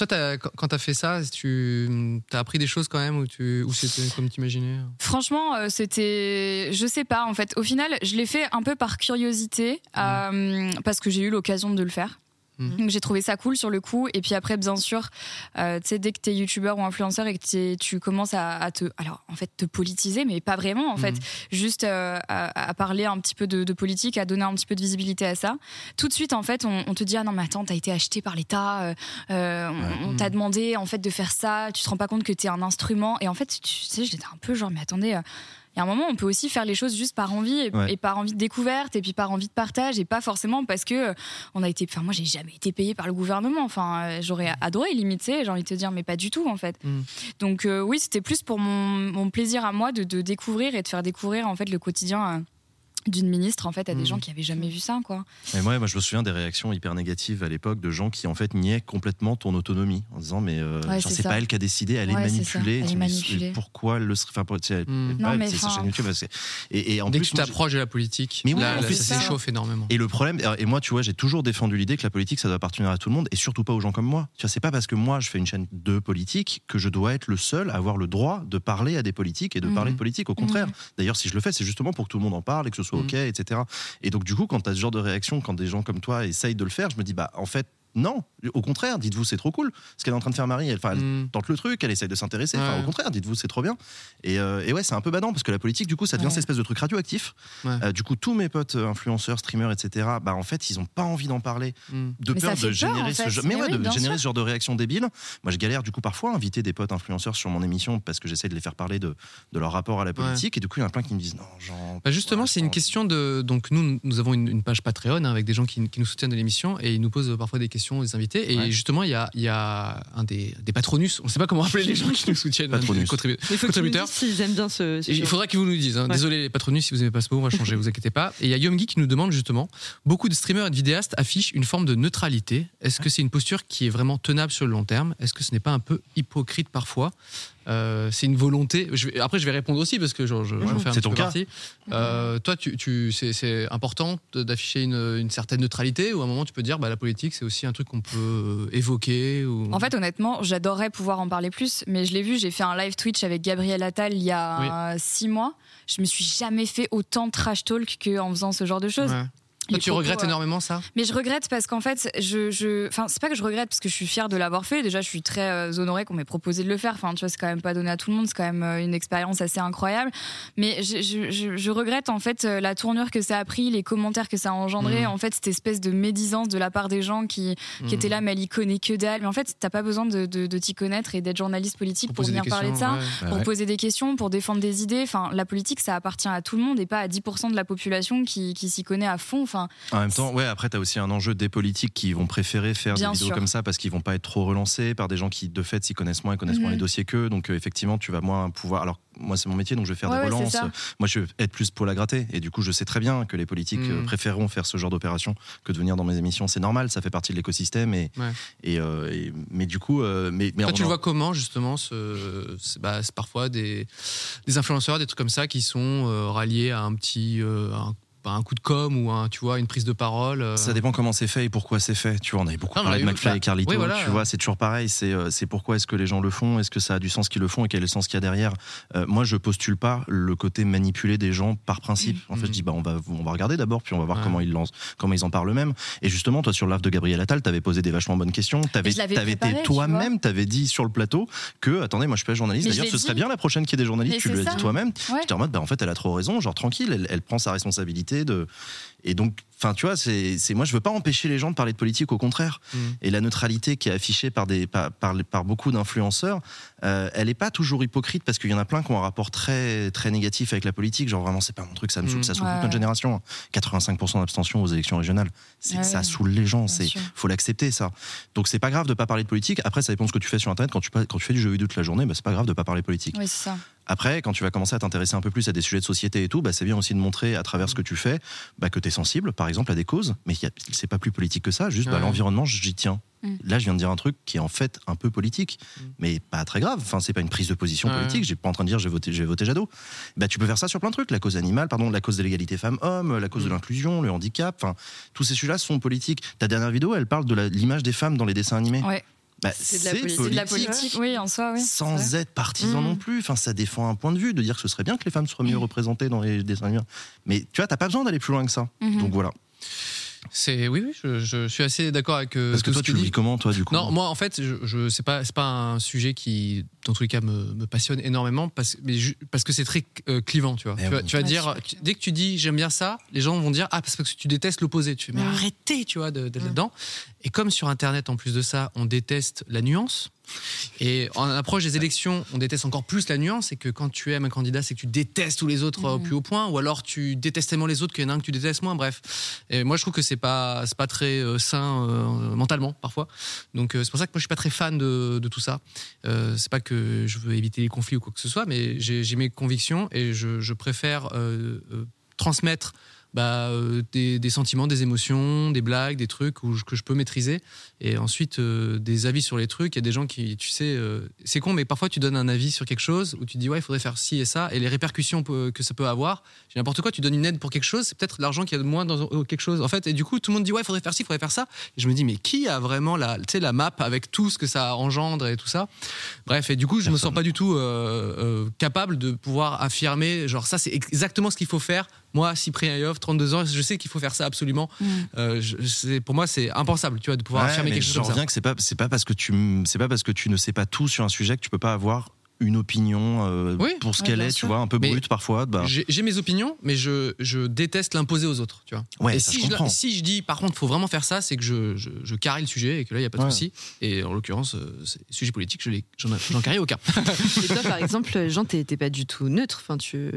quand t'as fait ça, tu as appris des choses quand même ou, tu, ou c'était comme t'imaginais? Franchement, euh, c'était, je sais pas en fait. Au final, je l'ai fait un peu par curiosité euh, parce que j'ai eu l'occasion de le faire. Mhm. Donc j'ai trouvé ça cool sur le coup. Et puis après, bien sûr, euh, tu sais, dès que t'es youtubeur ou influenceur et que tu commences à, à te, alors en fait, te politiser, mais pas vraiment en fait, Mhm. juste euh, à, à parler un petit peu de, de politique, à donner un petit peu de visibilité à ça. Tout de suite, en fait, on, on te dit ah non mais attends, t'as été acheté par l'État, euh, on, on t'a demandé en fait de faire ça, tu te rends pas compte que t'es un instrument. Et en fait, tu sais, j'étais un peu genre mais attendez. Y a un moment, on peut aussi faire les choses juste par envie et, Ouais. et par envie de découverte et puis par envie de partage et pas forcément parce que euh, on a été. Enfin, moi, j'ai jamais été payé par le gouvernement. Enfin, euh, j'aurais adoré limiter. J'ai envie de te dire, mais pas du tout en fait. Mm. Donc euh, oui, c'était plus pour mon, mon plaisir à moi de, de découvrir et de faire découvrir en fait le quotidien. D'une ministre en fait à des gens qui avaient jamais vu ça quoi. Et moi, moi, je me souviens des réactions hyper négatives à l'époque de gens qui en fait niaient complètement ton autonomie en disant mais euh, Ouais, genre, c'est pas elle qui a décidé, elle Ouais, est manipulée. Elle est manipulée. Pourquoi elle le serait Enfin, Mm. pas Non, mais c'est sa enfin- chaîne YouTube. parce que- Et, et en Dès plus, que tu t'approches de la politique, Mais oui, là, en là, plus, ça s'échauffe énormément. Et le problème, et moi, tu vois, j'ai toujours défendu l'idée que la politique, ça doit appartenir à tout le monde et surtout pas aux gens comme moi. Tu vois, c'est pas parce que moi, je fais une chaîne de politique que je dois être le seul à avoir le droit de parler à des politiques et de Mhm. parler de politique. Au contraire. D'ailleurs, si je le fais, c'est justement pour que tout le monde en parle et que ce soit OK, etc. Et donc, du coup, quand tu as ce genre de réaction, quand des gens comme toi essayent de le faire, je me dis, bah, en fait, non. Au contraire, dites-vous, c'est trop cool. Ce qu'elle est en train de faire Marie, elle, Mm. tente le truc, elle essaye de s'intéresser. Enfin, Ouais. au contraire, dites-vous, c'est trop bien. Et, euh, et ouais, c'est un peu badant parce que la politique, du coup, ça devient Ouais. cette espèce de truc radioactif. Ouais. Euh, du coup, tous mes potes euh, influenceurs, streamers, etc., bah, en fait, ils ont pas envie d'en parler Mm. de Mais peur de peur, générer en ce fait. genre, mais Mais ouais, oui, de bien générer sûr. ce genre de réaction débile. Moi, je galère du coup parfois à inviter des potes influenceurs sur mon émission parce que j'essaie de les faire parler de, de leur rapport à la politique. Et du coup, il y en a plein qui me disent non, genre. Bah justement, c'est une pense- question de. Donc, nous, nous avons une, une page Patreon hein, avec des gens qui, qui nous soutiennent de l'émission et ils nous posent parfois des questions, des invités. Et Ouais. justement, il y a, il y a un des, des patronus. On ne sait pas comment appeler les gens qui nous soutiennent. Patronus. contribu- Il faut contributeurs. aiment bien ce, Il faudra qu'ils vous nous disent. hein. Ouais. Désolé les patronus si vous n'aimez pas ce mot, on va changer, vous inquiétez pas. Et il y a Yomgi qui nous demande justement beaucoup de streamers et de vidéastes affichent une forme de neutralité. Est-ce que c'est une posture qui est vraiment tenable sur le long terme? Est-ce que ce n'est pas un peu hypocrite parfois? Euh, C'est une volonté. Je vais- après, je vais répondre aussi parce que je, je Mhm. fais un petit ton peu cas. partie. Euh, toi, tu, tu, c'est, c'est important d'afficher une, une certaine neutralité ou à un moment tu peux dire bah, la politique c'est aussi un truc qu'on peut euh, évoquer ou... En fait, honnêtement, j'adorerais pouvoir en parler plus, mais je l'ai vu, j'ai fait un live Twitch avec Gabriel Attal il y a euh, six mois. Je me suis jamais fait autant de trash talk qu'en faisant ce genre de choses. Ouais. Toi, tu propos, regrettes euh, énormément ça? Mais je regrette parce qu'en fait, je, je, enfin, c'est pas que je regrette parce que je suis fière de l'avoir fait. Déjà, je suis très euh, honorée qu'on m'ait proposé de le faire. Enfin, tu vois, c'est quand même pas donné à tout le monde. C'est quand même euh, une expérience assez incroyable. Mais je, je, je, je regrette en fait la tournure que ça a pris, les commentaires que ça a engendré. Mhm. En fait, cette espèce de médisance de la part des gens qui, qui Mhm. étaient là, mais elle y connaît que dalle. Mais en fait, t'as pas besoin de, de, de t'y connaître et d'être journaliste politique pour, venir parler de ça ouais. Bah pour ouais. poser des questions, pour défendre des idées. Enfin, la politique, ça appartient à tout le monde et pas à 10% de la population qui, qui s'y connaît à fond. Enfin, En même temps, ouais, après, tu as aussi un enjeu des politiques qui vont préférer faire Bien des vidéos sûr. comme ça parce qu'ils vont pas être trop relancés par des gens qui, de fait, s'y connaissent moins et connaissent moins les dossiers qu'eux. Donc, euh, effectivement, tu vas moins pouvoir. Alors, moi, c'est mon métier, donc je vais faire Ouais, des relances. Moi, je vais être plus pour la gratter. Et du coup, je sais très bien que les politiques euh, préféreront faire ce genre d'opération que de venir dans mes émissions. C'est normal, ça fait partie de l'écosystème. Et, Ouais. et, euh, et- mais du coup, euh, mais, mais Toi, on tu le en- vois comment, justement ce, c'est, bah, parfois des, des influenceurs, des trucs comme ça qui sont euh, ralliés à un petit. euh, un, un coup de com ou un, tu vois, une prise de parole euh. Ça dépend comment c'est fait et pourquoi c'est fait. Tu vois, on avait beaucoup Non, on parlé de eu, McFly bah, et Carlito. oui, voilà. Tu vois, c'est toujours pareil. C'est euh, c'est pourquoi est-ce que les gens le font Est-ce que ça a du sens qu'ils le font et quel est le sens qu'il y a derrière Euh, Moi, je postule pas le côté manipulé des gens par principe. En fait, je dis bah on va on va regarder d'abord puis on va voir Ouais. comment ils lancent, comment ils en parlent eux-mêmes. Et justement, toi sur l'œuvre de Gabriel Attal, t'avais posé des vachement bonnes questions. T'avais t'avais été toi-même, t'avais dit sur le plateau que attendez, moi je suis pas journaliste. D'ailleurs, ce serait bien la prochaine qu'il y ait des journalistes. Mais tu le dis toi-même. Ouais. J'étais en mode bah en fait elle a trop raison. Genre tranquille, elle, elle prend sa responsabilité de et donc, Enfin, tu vois, c'est, moi, je veux pas empêcher les gens de parler de politique, au contraire. Mm. Et la neutralité qui est affichée par, des, par, par, par beaucoup d'influenceurs, euh, elle est pas toujours hypocrite parce qu'il y en a plein qui ont un rapport très, très négatif avec la politique. Genre, vraiment, c'est pas mon truc, ça me saoule, Mm. ça saoule Ouais. toute notre génération. 85% d'abstention aux élections régionales. C'est, Ouais, ça saoule les gens. C'est, faut l'accepter, ça. Donc, c'est pas grave de pas parler de politique. Après, ça dépend de ce que tu fais sur Internet. Quand tu, quand tu fais du jeu vidéo toute la journée, bah, c'est pas grave de pas parler politique. Oui, c'est ça. Après, quand tu vas commencer à t'intéresser un peu plus à des sujets de société et tout, bah, c'est bien aussi de montrer à travers ce que tu fais bah, que tu es sensible, par exemple, à des causes. Mais c'est pas plus politique que ça. Juste, bah, Ouais. l'environnement, j'y tiens. Mm. Là, je viens de dire un truc qui est en fait un peu politique, Mm. mais pas très grave. Enfin, c'est pas une prise de position Ouais. politique. J'ai pas en train de dire j'ai voté, j'ai voté Jadot. Bah, tu peux faire ça sur plein de trucs. La cause animale, pardon, la cause de l'égalité femmes-hommes, la cause de Mm. l'inclusion, le handicap. Enfin, tous ces sujets-là sont politiques. Ta dernière vidéo, elle parle de l'image des femmes dans les dessins animés. Ouais. Bah, C'est de la politique. C'est de la politique, oui, en soi, oui. sans être partisan Mm. non plus. Enfin, ça défend un point de vue de dire que ce serait bien que les femmes soient Mm. mieux représentées dans les dessins animés. Mais tu vois, t'as pas besoin d'aller plus loin que ça. Mhm. Donc voilà. C'est oui, oui, je, je suis assez d'accord avec. euh, Parce que toi, ce tu le dis. vis comment, toi, du coup Non, moi en fait, je, je c'est pas c'est pas un sujet qui dans tous les cas me, me passionne énormément parce mais ju- parce que c'est très euh, clivant, tu vois. Eh tu vas, oui. tu vas Ouais, dire tu- dès que tu dis j'aime bien ça, les gens vont dire ah parce que tu détestes l'opposé. Tu fais mais Mm. arrêtez, tu vois, de- d'être Mm. là-dedans. Et comme sur internet en plus de ça, on déteste la nuance. Et en approche des élections, on déteste encore plus la nuance. C'est que quand tu aimes un candidat, c'est que tu détestes tous les autres euh, au Mhm. plus haut point, ou alors tu détestes tellement les autres qu'il y en a un que tu détestes moins. Bref, et moi je trouve que c'est pas pas très euh, sain euh, mentalement parfois. Donc euh, c'est pour ça que moi je suis pas très fan de, de tout ça. Euh, c'est pas que je veux éviter les conflits ou quoi que ce soit, mais j'ai mes convictions et je, je préfère euh, euh, transmettre bah, euh, des, des sentiments, des émotions, des blagues, des trucs où je- que je peux maîtriser. Et ensuite, euh, des avis sur les trucs. Il y a des gens qui, tu sais, euh, c'est con, mais parfois tu donnes un avis sur quelque chose où tu dis, ouais, il faudrait faire ci et ça. Et les répercussions que ça peut avoir, j'ai n'importe quoi, tu donnes une aide pour quelque chose, c'est peut-être l'argent qu'il y a de moins dans quelque chose. En fait, et du coup, tout le monde dit, ouais, il faudrait faire ci, il faudrait faire ça. Et je me dis, mais qui a vraiment la, la map avec tout ce que ça engendre et tout ça? Bref, et du coup, je me sens pas du tout euh, euh, capable de pouvoir affirmer, genre, ça, c'est exactement ce qu'il faut faire. Moi, Cyprien Yov, 32 ans, je sais qu'il faut faire ça absolument. Mm. Euh, je- pour moi, c'est impensable, tu vois, de pouvoir Ouais, affirmer quelque chose ça. reviens que c'est pas c'est pas parce que tu c'est pas parce que tu ne sais pas tout sur un sujet que tu peux pas avoir une opinion euh, Oui, pour ce ouais, qu'elle est, tu vois, un peu Mais brute parfois. Bah, J'ai mes opinions, mais je, je déteste l'imposer aux autres, tu vois. ouais, et ça, si je je, comprends. si je dis, par contre, faut vraiment faire ça, c'est que je, je, je carrie le sujet et que là, il n'y a pas de Ouais. souci. Et en l'occurrence, euh, sujet politique, je j'en j'en carrie aucun. Et toi, par exemple, Jean, t'es t'es pas du tout neutre. Enfin, tu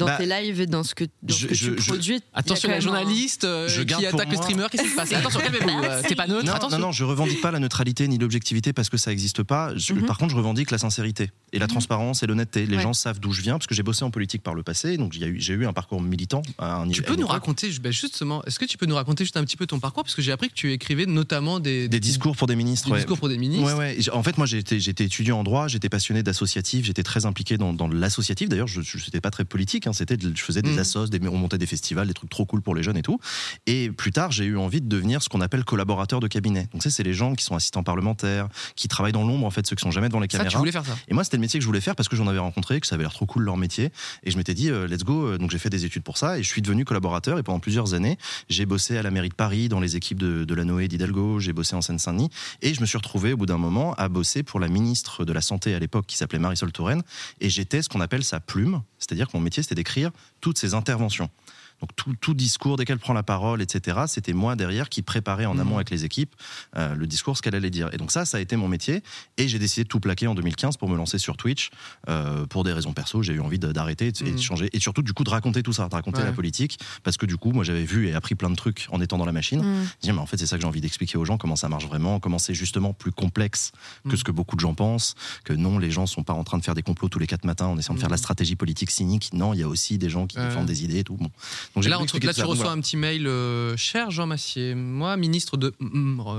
dans Bah, tes lives et dans ce que, dans ce je- que je- tu je- produis. Attention, la journaliste euh, Je qui attaque le streamer, qu'est-ce qui se passe Attention, calmez-vous, euh, t'es pas neutre, Non, attention. non, non, je revendique pas la neutralité ni l'objectivité parce que ça n'existe pas. Je- Mhm. Par contre, je revendique la sincérité et la Mhm. transparence et l'honnêteté. Les Ouais. gens savent d'où je viens parce que j'ai bossé en politique par le passé, donc j'ai eu, un parcours militant. À un Tu niveau- peux à une nous raconter, ben justement, est-ce que tu peux nous raconter juste un petit peu ton parcours Parce que j'ai appris que tu écrivais notamment des, des discours pour des ministres. des ouais. discours pour des ministres. Ouais, En fait, moi, j'étais, j'étais étudiant en droit, j'étais passionné d'associatif, j'étais très impliqué dans, dans l'associatif. D'ailleurs, je n'étais pas très politique, hein, c'était, je faisais des Mhm. assos, des, on montait des festivals, des trucs trop cool pour les jeunes et tout. Et plus tard, j'ai eu envie de devenir ce qu'on appelle collaborateur de cabinet. Donc, c'est les gens qui sont assistants parlementaires, qui travaillent dans l'ombre, en fait, ceux qui sont jamais devant les Ça, caméras. tu voulais faire ça Et moi, c'était le métier que je voulais faire parce que j'en avais rencontré, que ça avait l'air trop cool leur métier. Et je m'étais dit, euh, let's go. Donc, j'ai fait des études pour ça et je suis devenu collaborateur. Et pendant plusieurs années, j'ai bossé à la mairie de Paris, dans les équipes de, de la Noé d'Hidalgo. J'ai bossé en Seine-Saint-Denis. Et je me suis retrouvé, au bout d'un moment, à bosser pour la ministre de la Santé à l'époque, qui s'appelait Marisol Touraine. Et j'étais ce qu'on appelle sa plume. C'est-à-dire que mon métier, c'était d'écrire toutes ses interventions. Donc tout, tout discours, dès qu'elle prend la parole, etc., c'était moi derrière qui préparais en amont Mhm. avec les équipes euh, le discours, ce qu'elle allait dire. Et donc ça, ça a été mon métier. Et j'ai décidé de tout plaquer en 2015 pour me lancer sur Twitch. Euh, pour des raisons perso, j'ai eu envie d'arrêter et de, Mhm. changer. Et surtout, du coup, de raconter tout ça, de raconter Ouais. la politique. Parce que du coup, moi, j'avais vu et appris plein de trucs en étant dans la machine. Mm. Je dis, mais en fait, c'est ça que j'ai envie d'expliquer aux gens, comment ça marche vraiment, comment c'est justement plus complexe que Mm. ce que beaucoup de gens pensent, que non, les gens sont pas en train de faire des complots tous les quatre matins en essayant de faire de la stratégie politique cynique. Non, il y a aussi des gens qui Ouais. défendent des idées et tout. Bon. Donc, là, expliquer là, tu reçois voilà. un petit mail, euh, cher Jean Massier, moi, ministre de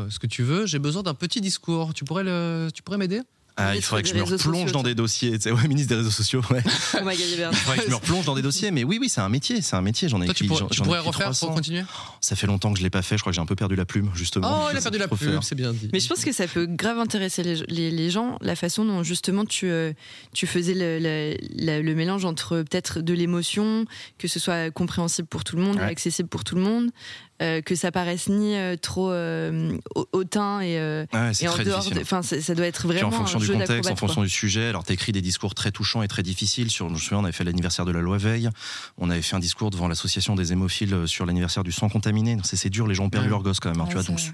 ce que tu veux, j'ai besoin d'un petit discours. Tu pourrais le, tu pourrais m'aider? Ah, il faudrait que je me replonge dans des dossiers. tu sais, Ouais, ministre des réseaux sociaux. Ouais. Oh my God, Hubert. Il faudrait que je me replonge dans des dossiers. Mais oui, oui, c'est un métier. C'est un métier. J'en ai Toi, tu écrit. pourrais, j'en- tu pourrais écrit refaire 300. pour continuer? Ça fait longtemps que je l'ai pas fait. Je crois que j'ai un peu perdu la plume, justement. Oh, il a perdu la faire. c'est bien dit. Mais je pense que ça peut grave intéresser les, les- les gens, la façon dont justement tu, euh, tu faisais le, le- la- le mélange entre peut-être de l'émotion, que ce soit compréhensible pour tout le monde, Ouais. accessible pour tout le monde, euh, que ça paraisse ni euh, trop euh, hau- hautain et, Ouais, et en dehors. de- Enfin, ça doit être Puis vraiment en fonction un du jeu contexte, en fonction quoi. du sujet, alors t'écris des discours très touchants et très difficiles. Sur, je me souviens, on avait fait l'anniversaire de la loi Veil, on avait fait un discours devant l'association des hémophiles sur l'anniversaire du sang contaminé. C'est dur, les gens ont perdu Ouais. leur gosse quand même. hein, Ouais, tu vois, c'est donc vrai.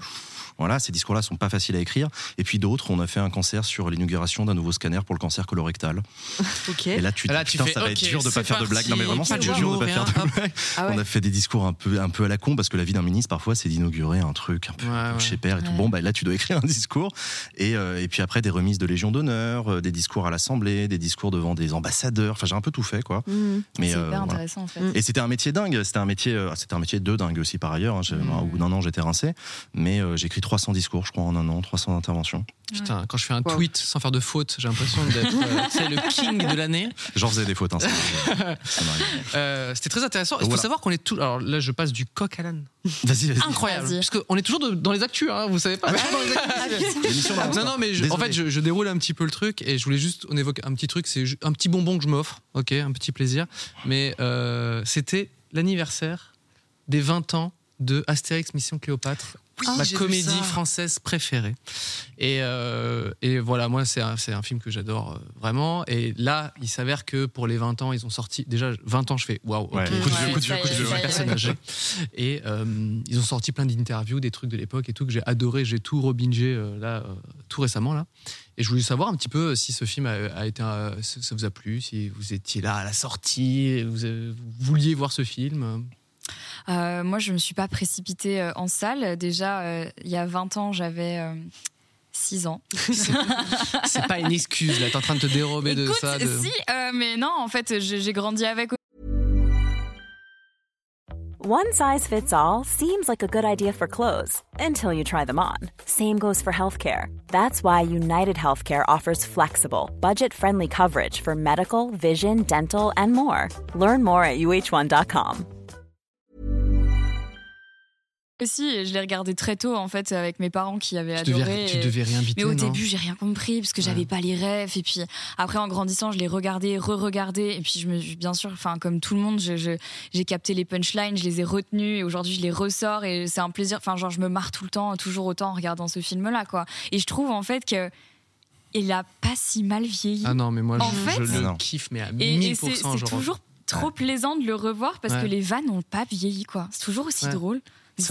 Voilà, ces discours-là sont pas faciles à écrire. Et puis d'autres, on a fait un concert sur l'inauguration d'un nouveau scanner pour le cancer colorectal. Ok. Et là, tu Là, dis, tu putain, fais, ça va être dur de pas faire de blagues. Non, mais vraiment, c'est dur de pas faire de blagues. Ah ouais. On a fait des discours un peu, un peu à la con parce que la vie d'un ministre, parfois, c'est d'inaugurer un truc un peu Ouais, chez père et tout. Bon, bah, là, tu dois écrire un discours. Et, euh, et puis après, des remises de Légion d'honneur, euh, des discours à l'Assemblée, des discours devant des ambassadeurs. Enfin, j'ai un peu tout fait, quoi. Mhm. Mais, C'est euh, hyper voilà. intéressant en fait. Et c'était un métier dingue. C'était un métier, euh, c'était un métier de dingue aussi par ailleurs. hein. J'ai-. Au bout d'un an, j'étais rincé. Mais euh, écrit 300 discours, je crois, en un an, 300 interventions. Putain, quand je fais un Wow. tweet sans faire de faute, j'ai l'impression d'être euh, le king de l'année. J'en faisais des fautes. Hein. Euh, C'était très intéressant. Il faut Voilà. savoir qu'on est tout. Alors là, je passe du coq à l'âne. Vas-y, vas-y. Incroyable. Vas-y. Parce qu'on est toujours de- dans les actus, hein, vous savez pas. Non, non, mais je- en fait, je, je déroule un petit peu le truc et je voulais juste, on évoque un petit truc, c'est un petit bonbon que je m'offre, ok, un petit plaisir. Mais euh, c'était l'anniversaire des 20 ans de Astérix Mission Cléopâtre. Ma comédie ça. française préférée. Et, euh, et voilà, moi, c'est un, c'est un film que j'adore euh, vraiment. Et là, il s'avère que pour les 20 ans, ils ont sorti. Déjà, 20 ans, je fais waouh, ok, Ouais, je coup de vieux, coup de coup de ouais. personne ouais. Et euh, ils ont sorti plein d'interviews, des trucs de l'époque et tout que j'ai adoré. J'ai tout rebingé euh, là, euh, tout récemment là. Et je voulais savoir un petit peu si ce film a, a été, ça vous a plu, si vous étiez là à la sortie, vous vouliez voir ce film. Euh, moi, je me suis pas précipitée euh, en salle. Déjà, euh, il y a 20 ans, j'avais euh, 6 ans. C'est pas une excuse là, t'es en train de te dérober de Écoute, ça. de- si, euh, mais non, en fait, j'ai grandi avec One size fits all seems like a good idea for clothes until you try them on. Same goes for healthcare. That's why United Healthcare offers flexible, budget friendly coverage for medical, vision, dental, and more. Learn more at uh1.com. aussi. Et je l'ai regardé très tôt, en fait, avec mes parents qui avaient tu, adoré. devais, tu et- devais réinviter. Mais au non début, j'ai rien compris parce que j'avais Ouais. pas les rêves. Et puis après, en grandissant, je l'ai regardé, re-regardé. Et puis, je me, bien sûr, enfin, comme tout le monde, je- je- j'ai capté les punchlines, je les ai retenues. Et aujourd'hui, je les ressors. Et c'est un plaisir. Enfin, genre, je me marre tout le temps, toujours autant en regardant ce film-là, quoi. Et je trouve, en fait, que. Il a pas si mal vieilli. Ah non, mais moi, En je, fait- je le Non. kiffe, mais à et et 1000%. c'est c'est toujours trop plaisant de le revoir parce Ouais. que les vannes n'ont pas vieilli, quoi. C'est toujours aussi Ouais. drôle.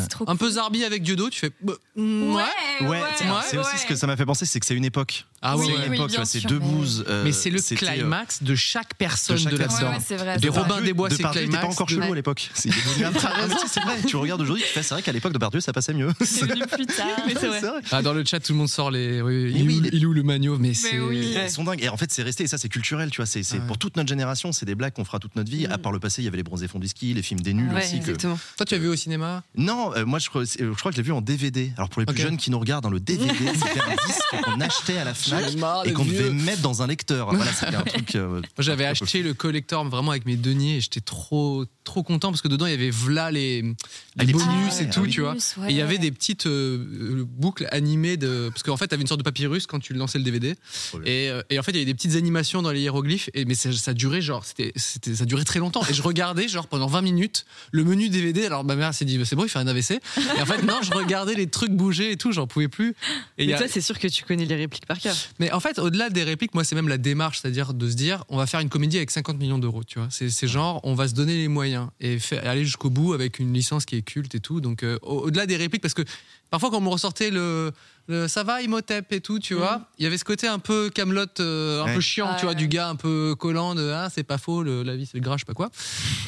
Trop Un peu. Zarbi avec Diodo, tu fais. bah, mm, Ouais, ouais. Ouais, c'est c'est aussi ouais. ce que ça m'a fait penser, c'est que c'est une époque. Ah Oui, ouais, c'est ouais. une oui, époque, vois, c'est deux mais- bouses. euh, Mais c'est le euh, climax de chaque personne de de, chaque là-dedans. Ouais, ouais, c'est vrai. Des c'est vrai. Robin des Bois, c'est était pas climax. encore chelou Ouais. à l'époque. C'est Ah, c'est vrai. Tu regardes aujourd'hui, tu fais, c'est vrai qu'à l'époque de Depardieu, ça passait mieux. C'est venu plus tard. Mais vrai. Vrai. Ah, dans le chat, tout le monde sort les. Oui, il, oui, où le magno Mais c'est. oui. Ils sont dingues. Et en fait, c'est resté. Et ça, c'est culturel, tu vois. C'est c'est Ouais. pour toute notre génération. C'est des blagues qu'on fera toute notre vie. Mm. À part le passé, il y avait les bronzés fonds de whisky, les films des nuls Ouais, aussi. que- exactement. Toi, tu as vu au cinéma? Non, euh, moi, je, crois- c'est- je crois que je l'ai vu en DVD. Alors pour les plus Ok. jeunes qui nous regardent, dans le DVD, c'était un disque qu'on achetait à la Fnac J'en ai marre et qu'on devait mettre dans un lecteur. Voilà, c'était un truc. euh, Moi, j'avais un peu acheté le collector vraiment avec mes deniers et j'étais trop, trop content parce que dedans, il y avait vla les, les Ah, les bonus petits- et tout, tu vois. Bonus, ouais. Et il y avait des petites euh, euh, boucles animées de. Parce qu'en fait, t'avais une sorte de papyrus quand tu lançais le DVD. Trop bien. Et, euh, et en fait, il y avait des petites animations dans les hiéroglyphes. Et, mais ça, ça durait genre. C'était, c'était, ça durait très longtemps. Et je regardais, genre, pendant 20 minutes, le menu DVD. Alors ma mère s'est dit, bah, c'est bon, il fait un AVC. Et en fait, non, je regardais les trucs bouger et tout, j'en pouvais plus. Et Mais a- toi, c'est sûr que tu connais les répliques par cœur. mais en fait, au-delà des répliques, moi, c'est même la démarche, c'est-à-dire de se dire, on va faire une comédie avec 50 millions d'euros, tu vois. C'est, genre, on va se donner les moyens et faire, aller jusqu'au bout avec une licence qui est culte et tout. Donc, euh, au- au-delà des répliques, parce que parfois, quand on me ressortait le, le ça va, Imhotep et tout, tu vois, il y avait ce côté un peu Camelot, un Ouais. peu chiant, tu vois, Ouais. du gars un peu collant de, ah, c'est pas faux, le- la vie, c'est le gras, je sais pas quoi.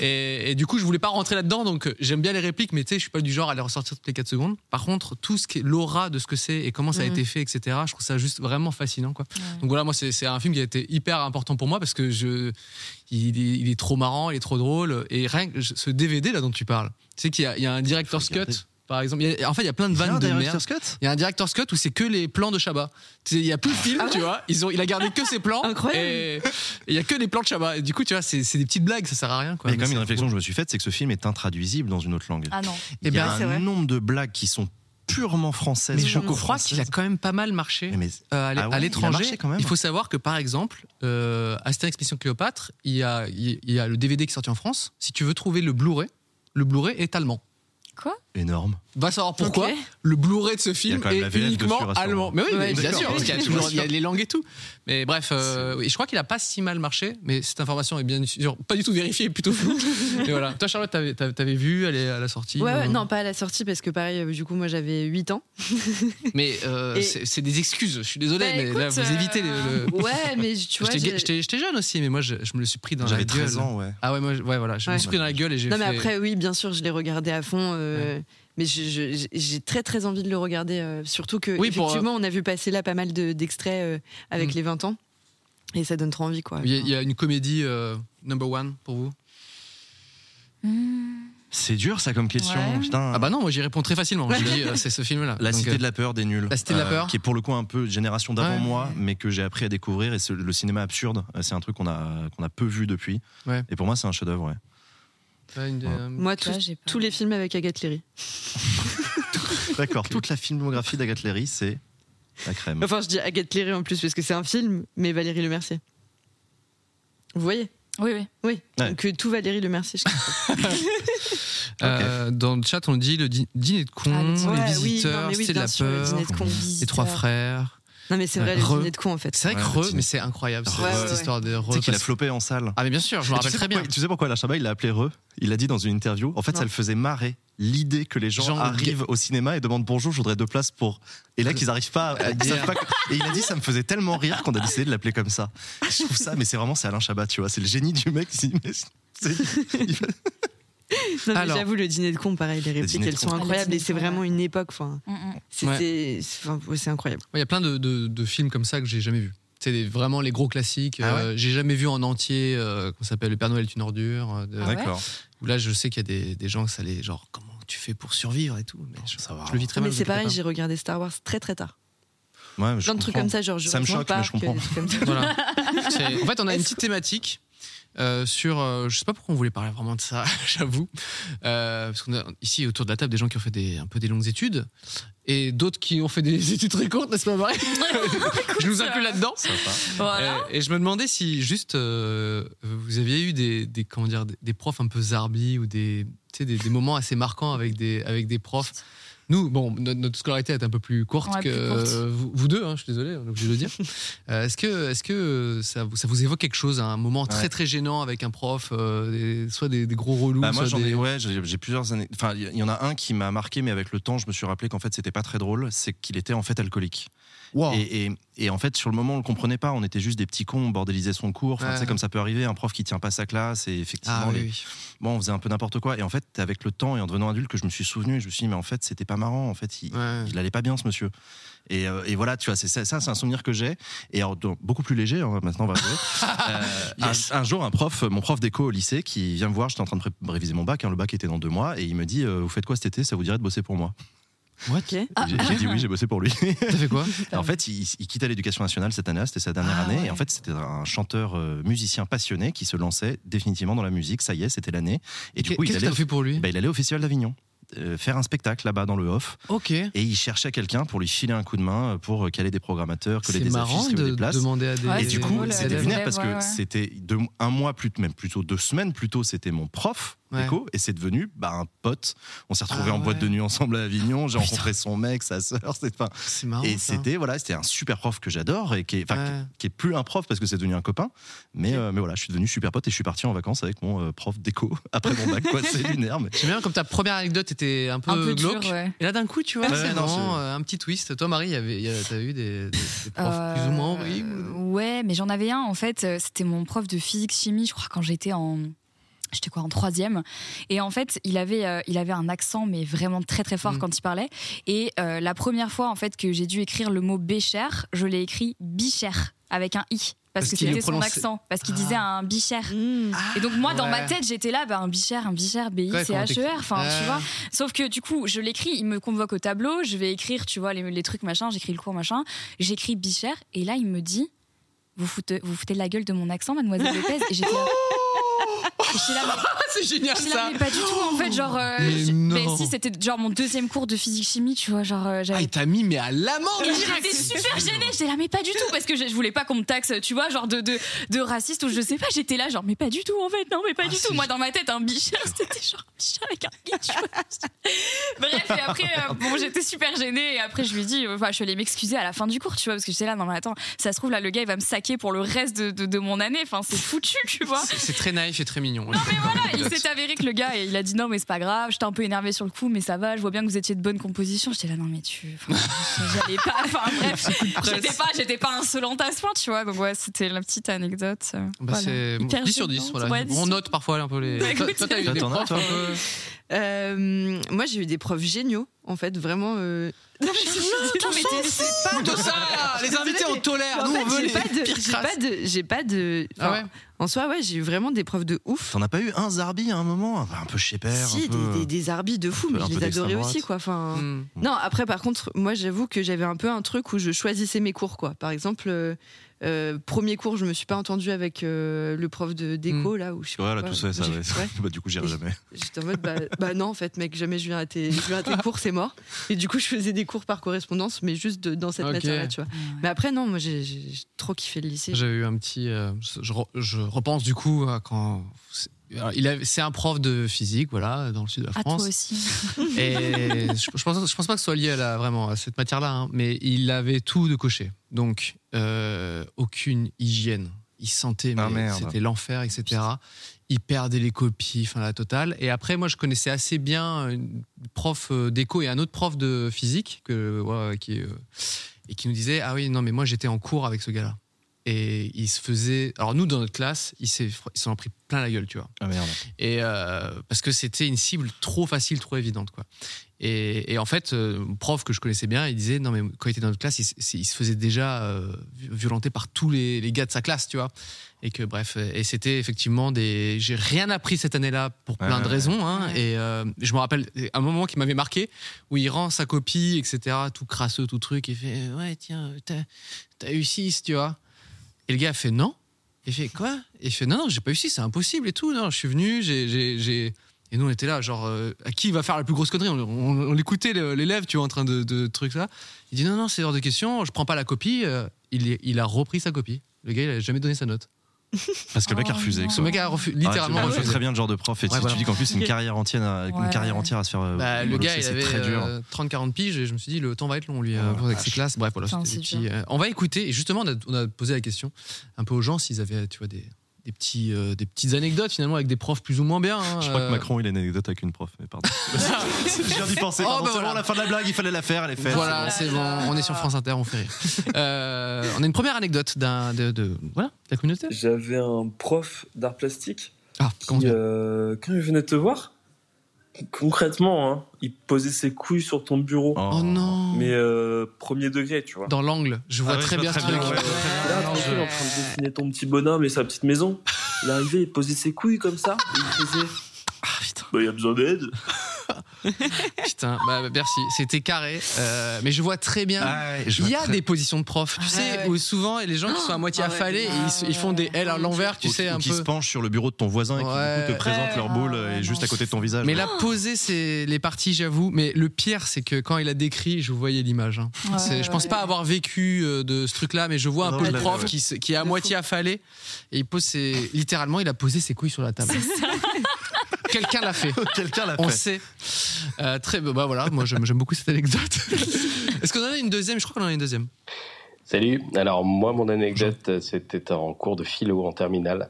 Et, et du coup, je voulais pas rentrer là-dedans, donc euh, j'aime bien les répliques, mais tu sais, je suis pas du genre à les ressortir toutes les 4 secondes. Par contre, tout ce qui est l'aura de ce que c'est et comment ça a Mhm. été fait, etc., je trouve ça juste vraiment fascinant, quoi. Ouais. Donc voilà, moi, c'est c'est un film qui a été hyper important pour moi parce que je, il, est, il est trop marrant, il est trop drôle. Et rien que ce DVD là dont tu parles, tu sais qu'il y, a- il y a un director's cut, par exemple. Il y a- en fait, il y a plein de Il y a vannes un de merde. cut Il y a un director's cut où c'est que les plans de Chabat. Il y a plus de film, tu vois. Ils ont, il a gardé que ses plans. Incroyable. Et et il y a que les plans de Chabat. Et du coup, tu vois, c'est c'est des petites blagues, ça sert à rien. Quoi. Il y a quand même une réflexion cool. que je me suis faite, c'est que ce film est intraduisible dans une autre langue. Ah non. Il y Eh a ben, un nombre de blagues qui sont purement françaises. Mais je crois qu'il a quand même pas mal marché. Mais- mais- Euh, à l'é- Ah ouais, à il a l'étranger, marché quand même. il faut savoir que par exemple, euh, Astérix Mission Cléopâtre, il y, a, il y a le DVD qui est sorti en France. Si tu veux trouver le Blu-ray, le Blu-ray est allemand. Quoi? Énorme. Va savoir pourquoi. Le Blu-ray de ce film est uniquement dessus, allemand. Mais oui, Ouais, mais bien sûr, parce qu'il y a toujours y les langues et tout. Mais bref, euh, oui, je crois qu'il a pas si mal marché, mais cette information est bien sûr pas du tout vérifiée, plutôt floue. et voilà. Toi, Charlotte, t'avais, t'avais- t'avais vu, elle est à la sortie Ouais, ouais, euh, non, pas à la sortie parce que pareil, euh, du coup, moi j'avais 8 ans. Mais euh, Et- c'est, c'est des excuses. Je suis désolé, Bah, mais là, vous évitez le. le- Ouais, mais tu vois. J'étais, j'ai- j'étais- j'étais jeune aussi, mais moi, je, je me le suis pris dans la J'avais gueule. 13 ans, ouais. Ah ouais, moi, ouais, voilà, je me suis pris dans la gueule et j'ai Non, mais après, oui, bien sûr, je l'ai regardé à fond. Euh, Mais j'ai très très envie de le regarder, euh, surtout que Oui, pour, effectivement, on a vu passer là pas mal de- d'extraits euh, avec Mm. les 20 ans, et ça donne trop envie, quoi. Il y, a, il y a une comédie euh, number one pour vous? C'est dur ça comme question, Ouais. putain. Ah bah non, moi j'y réponds très facilement. Je dis, euh, c'est ce film-là. La Donc, Cité euh, de la peur des nuls. La Cité de la peur. Qui est pour le coup un peu génération d'avant Ouais. moi, mais que j'ai appris à découvrir. Et le cinéma absurde, euh, c'est un truc qu'on a, qu'on a peu vu depuis. Ouais. Et pour moi, c'est un chef-d'œuvre, ouais, euh, Moi, vois, tous- j'ai pas- tous les films avec Agathe Léry. D'accord, toute la filmographie d'Agathe Léry, c'est la crème. Enfin, je dis Agathe Léry en plus parce que c'est un film, mais Valérie Le Mercier. Vous voyez? Oui, oui. Oui. Ouais. Donc euh, tout Valérie Le Mercier. je euh, dans le chat, on dit le dîner de con, Ah, le les Ouais, oui, non, visiteurs, oui, c'est de la sûr, le peur, dîner de con. les trois frères. Non, mais c'est vrai, le dîner de con en fait. C'est vrai que Ouais, Re, mais c'est incroyable cette, histoire de Re. Tu sais qu'il a flopé en salle. Ah mais bien sûr, je me rappelle sais très pourquoi- bien. Tu sais pourquoi Alain Chabat il l'a appelé Re? Il a dit dans une interview, en fait, Non. ça le faisait marrer l'idée que les gens Genre, arrivent au cinéma et demandent bonjour, je voudrais deux places pour. Et là, qu'ils n'arrivent pas, À Et il a dit, ça me faisait tellement rire qu'on a décidé de l'appeler comme ça. Je trouve ça, mais c'est vraiment, c'est Alain Chabat, tu vois, c'est le génie du mec. il j'avoue, le dîner de con, pareil, les répliques, elles sont le incroyables et c'est vraiment une époque. Enfin, Mm, mm. c'est Ouais. c'est- enfin, ouais, c'est incroyable. Ouais, Il y a plein de, de- de films comme ça que j'ai jamais vus. C'est des- vraiment les gros classiques. Ah ouais Euh, j'ai jamais vu en entier, euh, qu'on s'appelle Le Père Noël est une ordure. euh, de- Ah D'accord. Où là, je sais qu'il y a des, des gens que ça les genre comment tu fais pour survivre et tout. Mais je, Ça va. je le vis très mal. mais c'est pareil, pas. j'ai regardé Star Wars très très tard. Ouais, je Plein de trucs comme ça, genre Ça me choque, mais je comprends. Voilà. C'est- En fait, on a une petite thématique. Euh, sur, euh, je sais pas pourquoi on voulait parler vraiment de ça, j'avoue, Euh, parce qu'on a ici autour de la table des gens qui ont fait des, un peu des longues études et d'autres qui ont fait des études très courtes, n'est-ce pas vrai Je nous inclus là-dedans. Voilà. Euh, et je me demandais si juste vous aviez eu des, des comment dire des, des profs un peu zarbi ou des des, des moments assez marquants avec des avec des profs. Nous, bon, notre, notre scolarité est un peu plus courte Ouais, que plus courte. euh, vous, vous deux. hein, je suis désolé, on est obligé de le dire. Euh, est-ce que est-ce que ça vous ça vous évoque quelque chose, un moment très Ouais. très gênant avec un prof, euh, des- soit des, des gros relous, Bah, moi soit j'en des... ai ouais j'ai j'ai plusieurs années enfin il y en a un qui m'a marqué mais avec le temps je me suis rappelé qu'en fait c'était pas très drôle c'est qu'il était en fait alcoolique Wow. et, et, et en fait sur le moment on le comprenait pas on était juste des petits cons on bordélisait son cours enfin Ouais. tu sais comme ça peut arriver un prof qui tient pas sa classe et effectivement Ah oui, les- oui. bon on faisait un peu n'importe quoi et en fait avec le temps et en devenant adulte que je me suis souvenu je me suis dit mais en fait c'était pas marrant en fait il, Ouais. il allait pas bien ce monsieur et, euh, et voilà tu vois c'est ça, ça, c'est un souvenir que j'ai et alors, donc, beaucoup plus léger hein, maintenant on va jouer Euh, Yes. un, un jour un prof mon prof d'éco au lycée qui vient me voir j'étais en train de réviser mon bac hein, le bac était dans deux mois et il me dit euh, vous faites quoi cet été? Ça vous dirait de bosser pour moi? Ok. j'ai j'ai dit oui j'ai bossé pour lui T'as fait quoi en fait, il, il quittait l'éducation nationale cette année, c'était sa dernière Ah année. ouais. Et en fait, c'était un chanteur euh, musicien passionné qui se lançait définitivement dans la musique. Ça y est, c'était l'année. Et du coup, il Qu'est-ce que allait, t'as fait pour lui? Bah, il allait au Festival d'Avignon. Euh, faire un spectacle là-bas dans le off Ok. et il cherchait quelqu'un pour lui filer un coup de main euh, pour euh, caler des programmateurs, coller C'est des marrant affiches, de des places. demander à des. Ouais, Et du coup, c'était ouais, parce que c'était deux- un mois plus, même plutôt deux semaines plus tôt, c'était mon prof Ouais. d'éco et c'est devenu bah, un pote. On s'est retrouvés Ah en boîte de nuit ensemble à Avignon. J'ai rencontré son mec, sa sœur. C'est marrant. et c'était voilà, c'était un super prof que j'adore et qui est, Ouais. qui- est plus un prof parce que c'est devenu un copain. Mais, euh, mais voilà, je suis devenu super pote et je suis parti en vacances avec mon euh, prof d'éco après mon bac. quoi. C'est lunaire. Mais... J'aime bien comme ta première anecdote était un peu, Un peu dur, glauque. ouais. Et là d'un coup, tu vois, Ouais, c'est vraiment euh, un petit twist. Toi, Marie, il y avait- il y a- t'as eu des, des- des profs Euh, plus ou moins horribles Ouais, mais j'en avais un en fait. euh, C'était mon prof de physique chimie, je crois, quand j'étais en. J'étais quoi en troisième. Et en fait il avait euh, il avait un accent mais vraiment très très fort Mm. quand il parlait. Et euh, la première fois en fait que j'ai dû écrire le mot bécher je l'ai écrit bicher avec un i. Parce, Parce que c'était son accent. Parce qu'il Ah. disait un bicher Mmh. et donc moi dans ma tête j'étais là bah, un bicher un bicher b i Ouais, c comment h e r enfin tu vois. Sauf que du coup, je l'écris, il me convoque au tableau, je vais écrire, tu vois, les, les trucs machin, j'écris le cours machin, j'écris Bicher, et là, il me dit, vous foutez, vous foutez la gueule de mon accent, mademoiselle Lopez. Et j'étais mais- c'est génial là, ça. mais pas du tout en fait, genre. euh, Mais j'ai- non. mais si, c'était genre mon deuxième cours de physique-chimie, tu vois, genre. euh, Ah, j'avais il t'a mis mais à l'amende. J'étais super gênée, j'étais là, mais pas du tout, parce que je, je voulais pas qu'on me taxe, tu vois, genre de, de, de raciste ou je sais pas, j'étais là, genre, mais pas du tout en fait, non, mais pas Ah, du tout. Moi, dans ma tête, un bichard, c'était genre un bichard avec un vois. Bref, et après, euh, bon, j'étais super gênée, et après, je lui ai dit, euh, enfin, je suis allée m'excuser à la fin du cours, tu vois, parce que j'étais là, non, mais attends, ça se trouve, là, le gars, il va me saquer pour le reste de, de, de mon année, enfin, c'est foutu, tu vois. C'est- C'est très naïf et très mignon. Non mais voilà, il s'est avéré que le gars, il a dit non mais c'est pas grave, j'étais un peu énervé sur le coup, mais ça va, je vois bien que vous étiez de bonne composition. J'étais là non mais tu, enfin, j'allais pas, enfin bref, j'étais pas, j'étais pas insolente à ce point, tu vois. Donc ouais, c'était la petite anecdote. euh, Bah, voilà. c'est Hyper 10 sur 10. gênante. Voilà. Ouais, 10 On sur note parfois un peu les. Bah, toi, écoute, toi, t'as eu Toi, des t'en as, profs toi un peu. Euh, moi, j'ai eu des profs géniaux, en fait, vraiment. euh, Non mais c'est- pas ça, les invités on tolère. Nous on veut j'ai les pas de, pires j'ai pas de, j'ai pas de. Ah ouais En soi, ouais, j'ai eu vraiment des profs de ouf. T'en as pas eu un Zarbi à un moment Un peu chez père si, un peu... des, des, des arbis de fou, mais je les adorais aussi, quoi. Enfin, Hmm. Non, après, par contre, moi, j'avoue que j'avais un peu un truc où je choisissais mes cours, quoi. Par exemple, euh, premier cours, je me suis pas entendue avec euh, le prof de déco, là, où je sais pas Voilà, quoi. tout ça, ça, J'ai- ouais. ouais. Bah, du coup, j'irai jamais. J'étais en mode, bah, bah non, en fait, mec, jamais je viens à tes, je viens à tes cours, c'est mort. Et du coup, je faisais des cours par correspondance, mais juste de- dans cette matière-là, tu vois. Mais après, non, moi, j'ai j'ai trop kiffé le lycée. J'avais eu un petit. euh, je, re- je repense du coup à quand. c'est- un prof de physique, voilà, dans le sud de la à toi France. aussi. Et je, je pense, je pense pas que ce soit lié à la, vraiment à cette matière-là, hein, mais il avait tout de coché. Donc, euh, aucune hygiène. Il sentait, mais Ah, c'était l'enfer, etc. Il perdait les copies, enfin la totale. Et après, moi, je connaissais assez bien une prof euh, d'éco et un autre prof de physique que, qui, euh, et qui nous disait Ah oui, non, mais moi, j'étais en cours avec ce gars-là. Et il se faisait. Alors, nous, dans notre classe, il s'en a pris plein la gueule, tu vois. Ah merde. Et euh, parce que c'était une cible trop facile, trop évidente, quoi. Et, et en fait, euh, mon prof que je connaissais bien, il disait non mais quand il était dans notre classe, il, se faisait déjà euh, violenter par tous les, les gars de sa classe, tu vois. Et que bref, et c'était effectivement des. J'ai rien appris cette année-là pour plein Ouais, de raisons. Hein, Et euh, je me rappelle un moment qui m'avait marqué où il rend sa copie, etc. Tout crasseux, tout truc. Il fait ouais tiens, t'as t'as eu 6, tu vois. Et le gars a fait non. Il fait quoi? Et il fait non, non, j'ai pas eu 6, c'est impossible et tout. Non, je suis venu, j'ai. Et nous, on était là, genre, euh, à qui va faire la plus grosse connerie? On, on- on l'écoutait, l'élève, tu vois, en train de, de trucs ça. Il dit non, non, c'est hors de question, je prends pas la copie. Euh, il, a repris sa copie. Le gars, il a jamais donné sa note. Parce que le mec a refusé. non. Ce mec a refu- littéralement Ah, je vois refusé. très bien le genre de prof. Et Ouais, tu, voilà. tu dis qu'en plus, c'est une carrière entière, à- une Ouais. carrière entière à se faire. euh, Bah, le gars, il avait euh, 30-40 piges et je me suis dit, le temps va être long, lui, euh, Oh, avec ses classes. Bref, voilà, petits, dur. euh, On va écouter. Et justement, on a, on a posé la question un peu aux gens s'ils avaient, tu vois, des, des, petits, euh, des petites anecdotes finalement avec des profs plus ou moins bien. hein, Je crois euh, que Macron, il a une anecdote avec une prof. Mais pardon. je viens d'y penser. Oh, pardon, bah c'est bon, voilà. la fin de la blague, il fallait la faire, elle est faite. Voilà, c'est c'est bon, on est sur France Inter, on fait rire. Euh, on a une première anecdote d'un, de, de- voilà, de la communauté. J'avais un prof d'art plastique Ah, comment qui, dire? euh, quand il venait te voir, concrètement, hein, il posait ses couilles sur ton bureau. bon. Oh non Mais euh, premier degré, tu vois. Dans l'angle, je vois Ah très je bien ce truc. ouais, Là, l'angle. tranquille, en train de dessiner ton petit bonhomme et sa petite maison. Il arrivait, il posait ses couilles comme ça. Et il faisait Ah, putain. Bah, il y a besoin d'aide. Putain, bah, bah, merci, c'était carré. Euh, mais je vois très bien. Ah ouais, je Il y a très- des positions de prof, tu Ah sais, ouais. où souvent les gens qui sont à moitié Ah ouais. affalés ils, font des L à l'envers, tu Ou- sais, ou un qui peu. se penchent sur le bureau de ton voisin et qui du Ouais. coup te présentent Ouais. leur boule et ouais, juste à côté de ton visage. Mais là, poser c'est les parties, j'avoue. Mais le pire, c'est que quand il a décrit, je voyais l'image. hein. Ouais, C'est- je pense ouais. pas avoir vécu euh, de ce truc-là, mais je vois un Non, peu je le l'avais, prof ouais. qui, se- qui est à moitié affalé et il pose ses, littéralement, il a posé ses couilles sur la table. Quelqu'un l'a fait. Quelqu'un l'a On fait. sait. Euh, très bah voilà, moi j'aime beaucoup cette anecdote. Est-ce qu'on en a une deuxième? Je crois qu'on en a une deuxième. Salut. Alors moi, mon anecdote, c'était en cours de philo en terminale.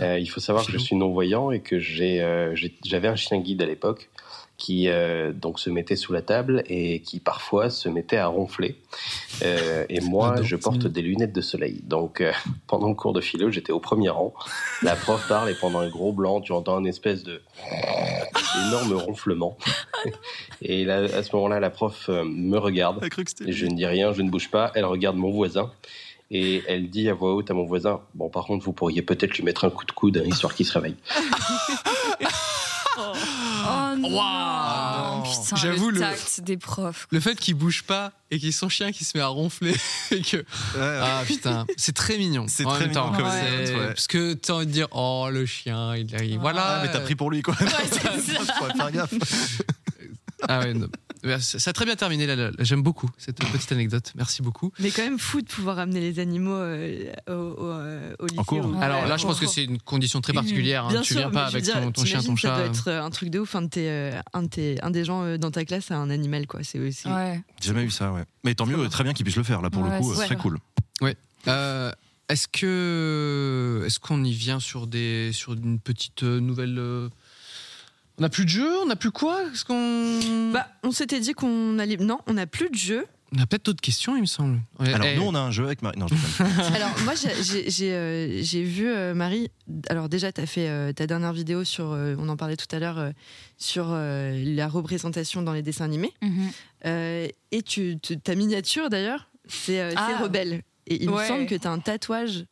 Euh, il faut savoir que je suis non-voyant et que j'ai, euh, j'ai- j'avais un chien guide à l'époque qui euh, donc se mettait sous la table et qui parfois se mettait à ronfler. Euh, et moi, je porte des lunettes de soleil. Donc euh, pendant le cours de philo, j'étais au premier rang. La prof parle et pendant un gros blanc, tu entends une espèce de énorme ronflement. Et là, à ce moment-là, la prof euh, me regarde. Je ne dis rien, je ne bouge pas. Elle regarde mon voisin et elle dit à voix haute à mon voisin Bon, par contre, vous pourriez peut-être lui mettre un coup de coude, hein, histoire qu'il se réveille. Oh non Waouh. Putain, J'avoue, le le- tact des profs. Le fait qu'il bouge pas et qu'il y ait son chien qui se met à ronfler et que ah putain c'est très mignon C'est en très même temps. mignon comme C'est- scène, ouais. parce que t'as envie de dire oh le chien il arrive voilà Ah, mais t'as pris pour lui, quoi. c'est ça. Faut faire gaffe. ah ouais non. Mais ça ça a très bien terminé là, là. j'aime beaucoup cette petite anecdote merci beaucoup Mais quand même fou de pouvoir amener les animaux euh, au, au, euh, au lycée. cours. ou- alors là Ouais. je pense que c'est une condition très particulière hein. Tu sûr, viens pas avec dire, ton, ton chien ton Ça chat doit être un truc de ouf. Un, de tes, euh, un, de tes- un des gens euh, dans ta classe a un animal, quoi. C'est c'est- Ouais. J'ai jamais eu ça, ouais. Mais tant mieux, très bien qu'il puisse le faire, là, pour Ouais, le coup, c'est très cool. Euh, est-ce que est-ce qu'on y vient sur des sur une petite euh, nouvelle euh, on n'a plus de jeu on n'a plus quoi? Est-ce qu'on Bah, on s'était dit qu'on allait. Non, on n'a plus de jeu. on a peut-être d'autres questions il me semble Ouais, Alors, eh, nous, on a un jeu avec Marie. Non, je déconne. Alors, moi, j'ai- euh, j'ai vu euh, Marie. Alors, déjà, tu as fait euh, ta dernière vidéo sur. euh, on en parlait tout à l'heure. euh, sur euh, la représentation dans les dessins animés. Mhm. Euh, et tu, tu- ta miniature, d'ailleurs, c'est euh, c'est Ah. Rebelle. Et il me semble que tu as un tatouage.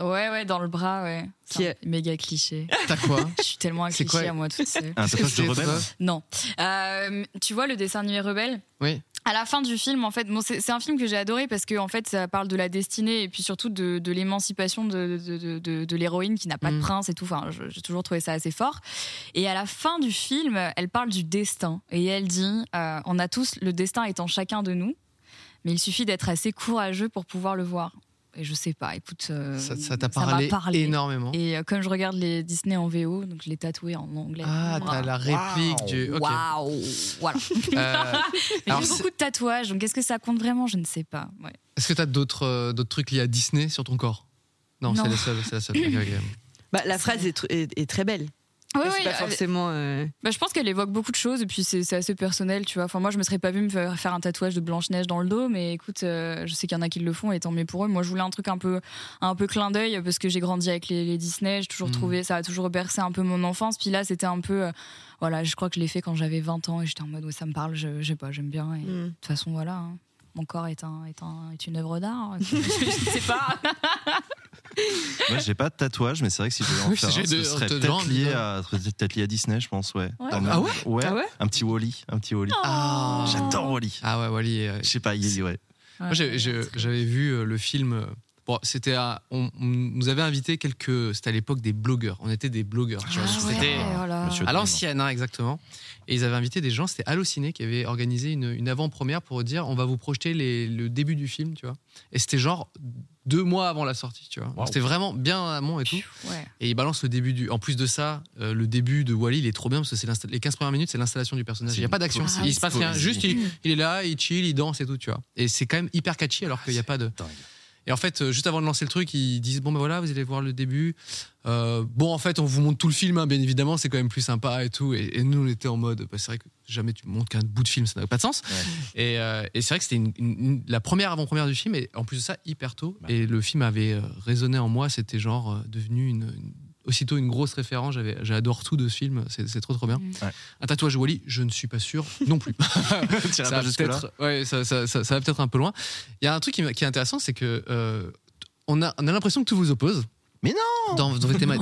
Ouais, ouais, dans le bras, ouais. Qui C'est un méga cliché. t'as quoi Je suis tellement un cliché quoi à moi toute seule. Un tatouage de rebelle Non. Euh, tu vois le dessin animé Rebelle? Oui à la fin du film, en fait, bon, c'est c'est un film que j'ai adoré parce que en fait, ça parle de la destinée et puis surtout de, de l'émancipation de, de, de- de- de l'héroïne qui n'a pas de Mm. prince et tout. Enfin, j'ai toujours trouvé ça assez fort. Et à la fin du film, elle parle du destin et elle dit euh, on a tous le destin est en chacun de nous, mais il suffit d'être assez courageux pour pouvoir le voir. Et je sais pas, écoute, euh, ça t'a parlé, parlé. énormément Et euh, comme je regarde les Disney en VO, donc je l'ai tatoué en anglais. ah t'as la réplique du ok Waouh Voilà. Euh, J'ai beaucoup de tatouages, donc est-ce que ça compte vraiment? Je ne sais pas. Ouais. est-ce que t'as d'autres euh, d'autres trucs liés à Disney sur ton corps? Non, Non. c'est la seule c'est la seule. Bah, la phrase est, tr- est- est très belle. C'est ouais, pas euh, forcément. euh, bah, je pense qu'elle évoque beaucoup de choses et puis c'est assez personnel, tu vois. Enfin, moi, je me serais pas vu me faire un tatouage de Blanche-Neige dans le dos, mais écoute, euh, je sais qu'il y en a qui le font et tant mieux pour eux. Moi, je voulais un truc un peu, un peu clin d'œil parce que j'ai grandi avec les, les Disney, j'ai toujours Mm. trouvé, ça a toujours bercé un peu mon enfance. Puis là, c'était un peu, euh, voilà, je crois que je l'ai fait quand j'avais 20 ans et j'étais en mode, ouais, ça me parle, je, je sais pas, j'aime bien. Et de toute façon, voilà. hein. Mon corps est, un, est, un, est une œuvre d'art. je sais pas. Moi, j'ai pas de tatouage, mais c'est vrai que si je devais en faire un, ce serait peut-être lié, à, peut-être lié à Disney, je pense, ouais. Ouais. Dans le Ah ouais, Ah ouais Un petit Wally, un petit Wally. Ah. J'adore Wally. ah ouais Wally euh, Je sais pas, il ouais. Moi, j'avais vu euh, le film. Bon, c'était à- on, on nous avait invité quelques. C'était à l'époque des blogueurs. On était des blogueurs. Ah ouais, C'était voilà. Monsieur à l'ancienne, hein, exactement. Et ils avaient invité des gens. C'était Allociné qui avait organisé une, une avant-première pour dire on va vous projeter les- le début du film, tu vois. Et c'était genre deux mois avant la sortie, tu vois. Wow. C'était vraiment bien amont et tout. Ouais. Et il balance le début du. En plus de ça, euh, le début de Wally, il est trop bien parce que c'est les 15 premières minutes, c'est l'installation du personnage. Il n'y a pas d'action. une il se passe rien. Juste, il, il est là, il chill, il danse et tout, tu vois. Et c'est quand même hyper catchy alors qu'il n'y a pas de. Dingue. Et en fait, euh, juste avant de lancer le truc, ils disent bon ben voilà, vous allez voir le début. Euh, bon, en fait, on vous montre tout le film, hein, bien évidemment, c'est quand même plus sympa et tout. Et, et nous, on était en mode, bah, c'est vrai que jamais tu montres qu'un bout de film, ça n'a pas de sens. Et, euh, et c'est vrai que c'était une- une- une- la première avant-première du film, et en plus de ça, hyper tôt. Bah. Et le film avait résonné en moi, c'était genre devenu une- aussitôt une grosse référence. J'avais, j'adore tout de ce film, c'est, c'est trop trop bien. Mm. Ouais. Un tatouage Wally, je ne suis pas sûr non plus. Ça, va peut-être- ouais, ça, ça- ça- ça va peut-être un peu loin. Il y a un truc qui est intéressant, c'est que euh, on a, on a l'impression que tout vous oppose. Mais non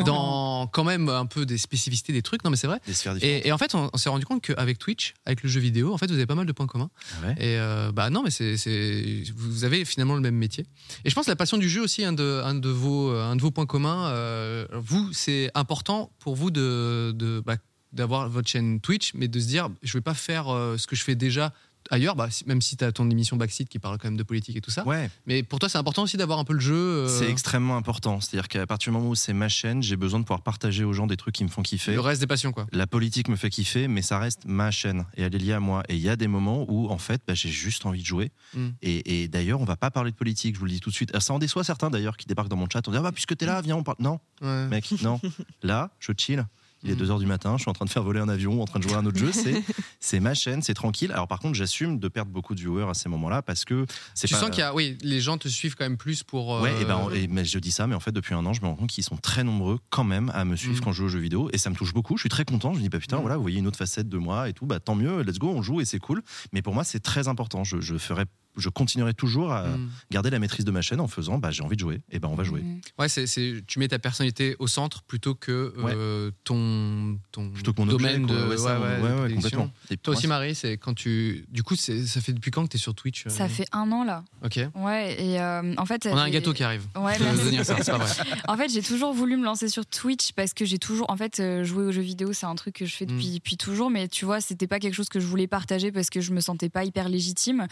dans, quand même un peu des spécificités des trucs. Non, mais c'est vrai. Des sphères. Et, et en fait, on, on s'est rendu compte qu'avec Twitch, avec le jeu vidéo, en fait, vous avez pas mal de points communs. Ouais. Et euh, bah non, mais c'est, c'est- vous avez finalement le même métier. Et je pense que la passion du jeu aussi, un de, un de, vos, un de vos points communs. euh, vous, c'est important pour vous de, de bah, d'avoir votre chaîne Twitch, mais de se dire, je vais pas faire euh, ce que je fais déjà ailleurs, bah, même si tu as ton émission Backseat qui parle quand même de politique et tout ça. Ouais, Mais pour toi, c'est important aussi d'avoir un peu le jeu. euh, c'est extrêmement important. C'est-à-dire qu'à partir du moment où c'est ma chaîne, j'ai besoin de pouvoir partager aux gens des trucs qui me font kiffer. le reste des passions, quoi. La politique me fait kiffer, mais ça reste ma chaîne et elle est liée à moi. Et il y a des moments où, en fait, bah, j'ai juste envie de jouer. Mm. Et, et d'ailleurs, on va pas parler de politique, je vous le dis tout de suite. Alors, Ça en déçoit certains d'ailleurs qui débarquent dans mon chat. On dit Ah bah, puisque t'es là, viens, on parle. Non, Ouais. mec, non. Là, je chill. Il est Mm. 2h du matin, je suis en train de faire voler un avion, en train de jouer à un autre jeu. C'est, ma chaîne, c'est tranquille. Alors, par contre, j'assume de perdre beaucoup de viewers à ces moments-là parce que c'est Tu pas. sens qu'il y a, oui, les gens te suivent quand même plus pour. euh, Ouais, et ben, et- mais je dis ça, mais en fait, depuis un an, je me rends compte qu'ils sont très nombreux quand même à me suivre Mm. quand je joue aux jeux vidéo, et ça me touche beaucoup. Je suis très content. Je me dis, bah putain, Mm. voilà, vous voyez une autre facette de moi et tout, bah tant mieux, let's go, on joue et c'est cool. Mais pour moi, c'est très important. Je, je ferais je continuerai toujours à Mm. garder la maîtrise de ma chaîne en faisant, bah, j'ai envie de jouer, et ben on va jouer. Mm. Ouais, c'est, c'est- tu mets ta personnalité au centre plutôt que euh, ton, ton Plutôt que mon domaine objet, de. Ouais, ça, ouais, ouais, ouais, de ouais, prédilection. complètement. Et Toi aussi, Marie, c'est quand tu. Du coup, c'est- ça fait depuis quand que tu es sur Twitch euh, Ça fait un an là. Ok. Ouais, et euh, en fait. On a un gâteau qui arrive. Ouais, ça, c'est pas vrai. En fait, j'ai toujours voulu me lancer sur Twitch parce que j'ai toujours, en fait, jouer aux jeux vidéo, c'est un truc que je fais depuis, Mm. depuis toujours, mais tu vois, c'était pas quelque chose que je voulais partager parce que je me sentais pas hyper légitime.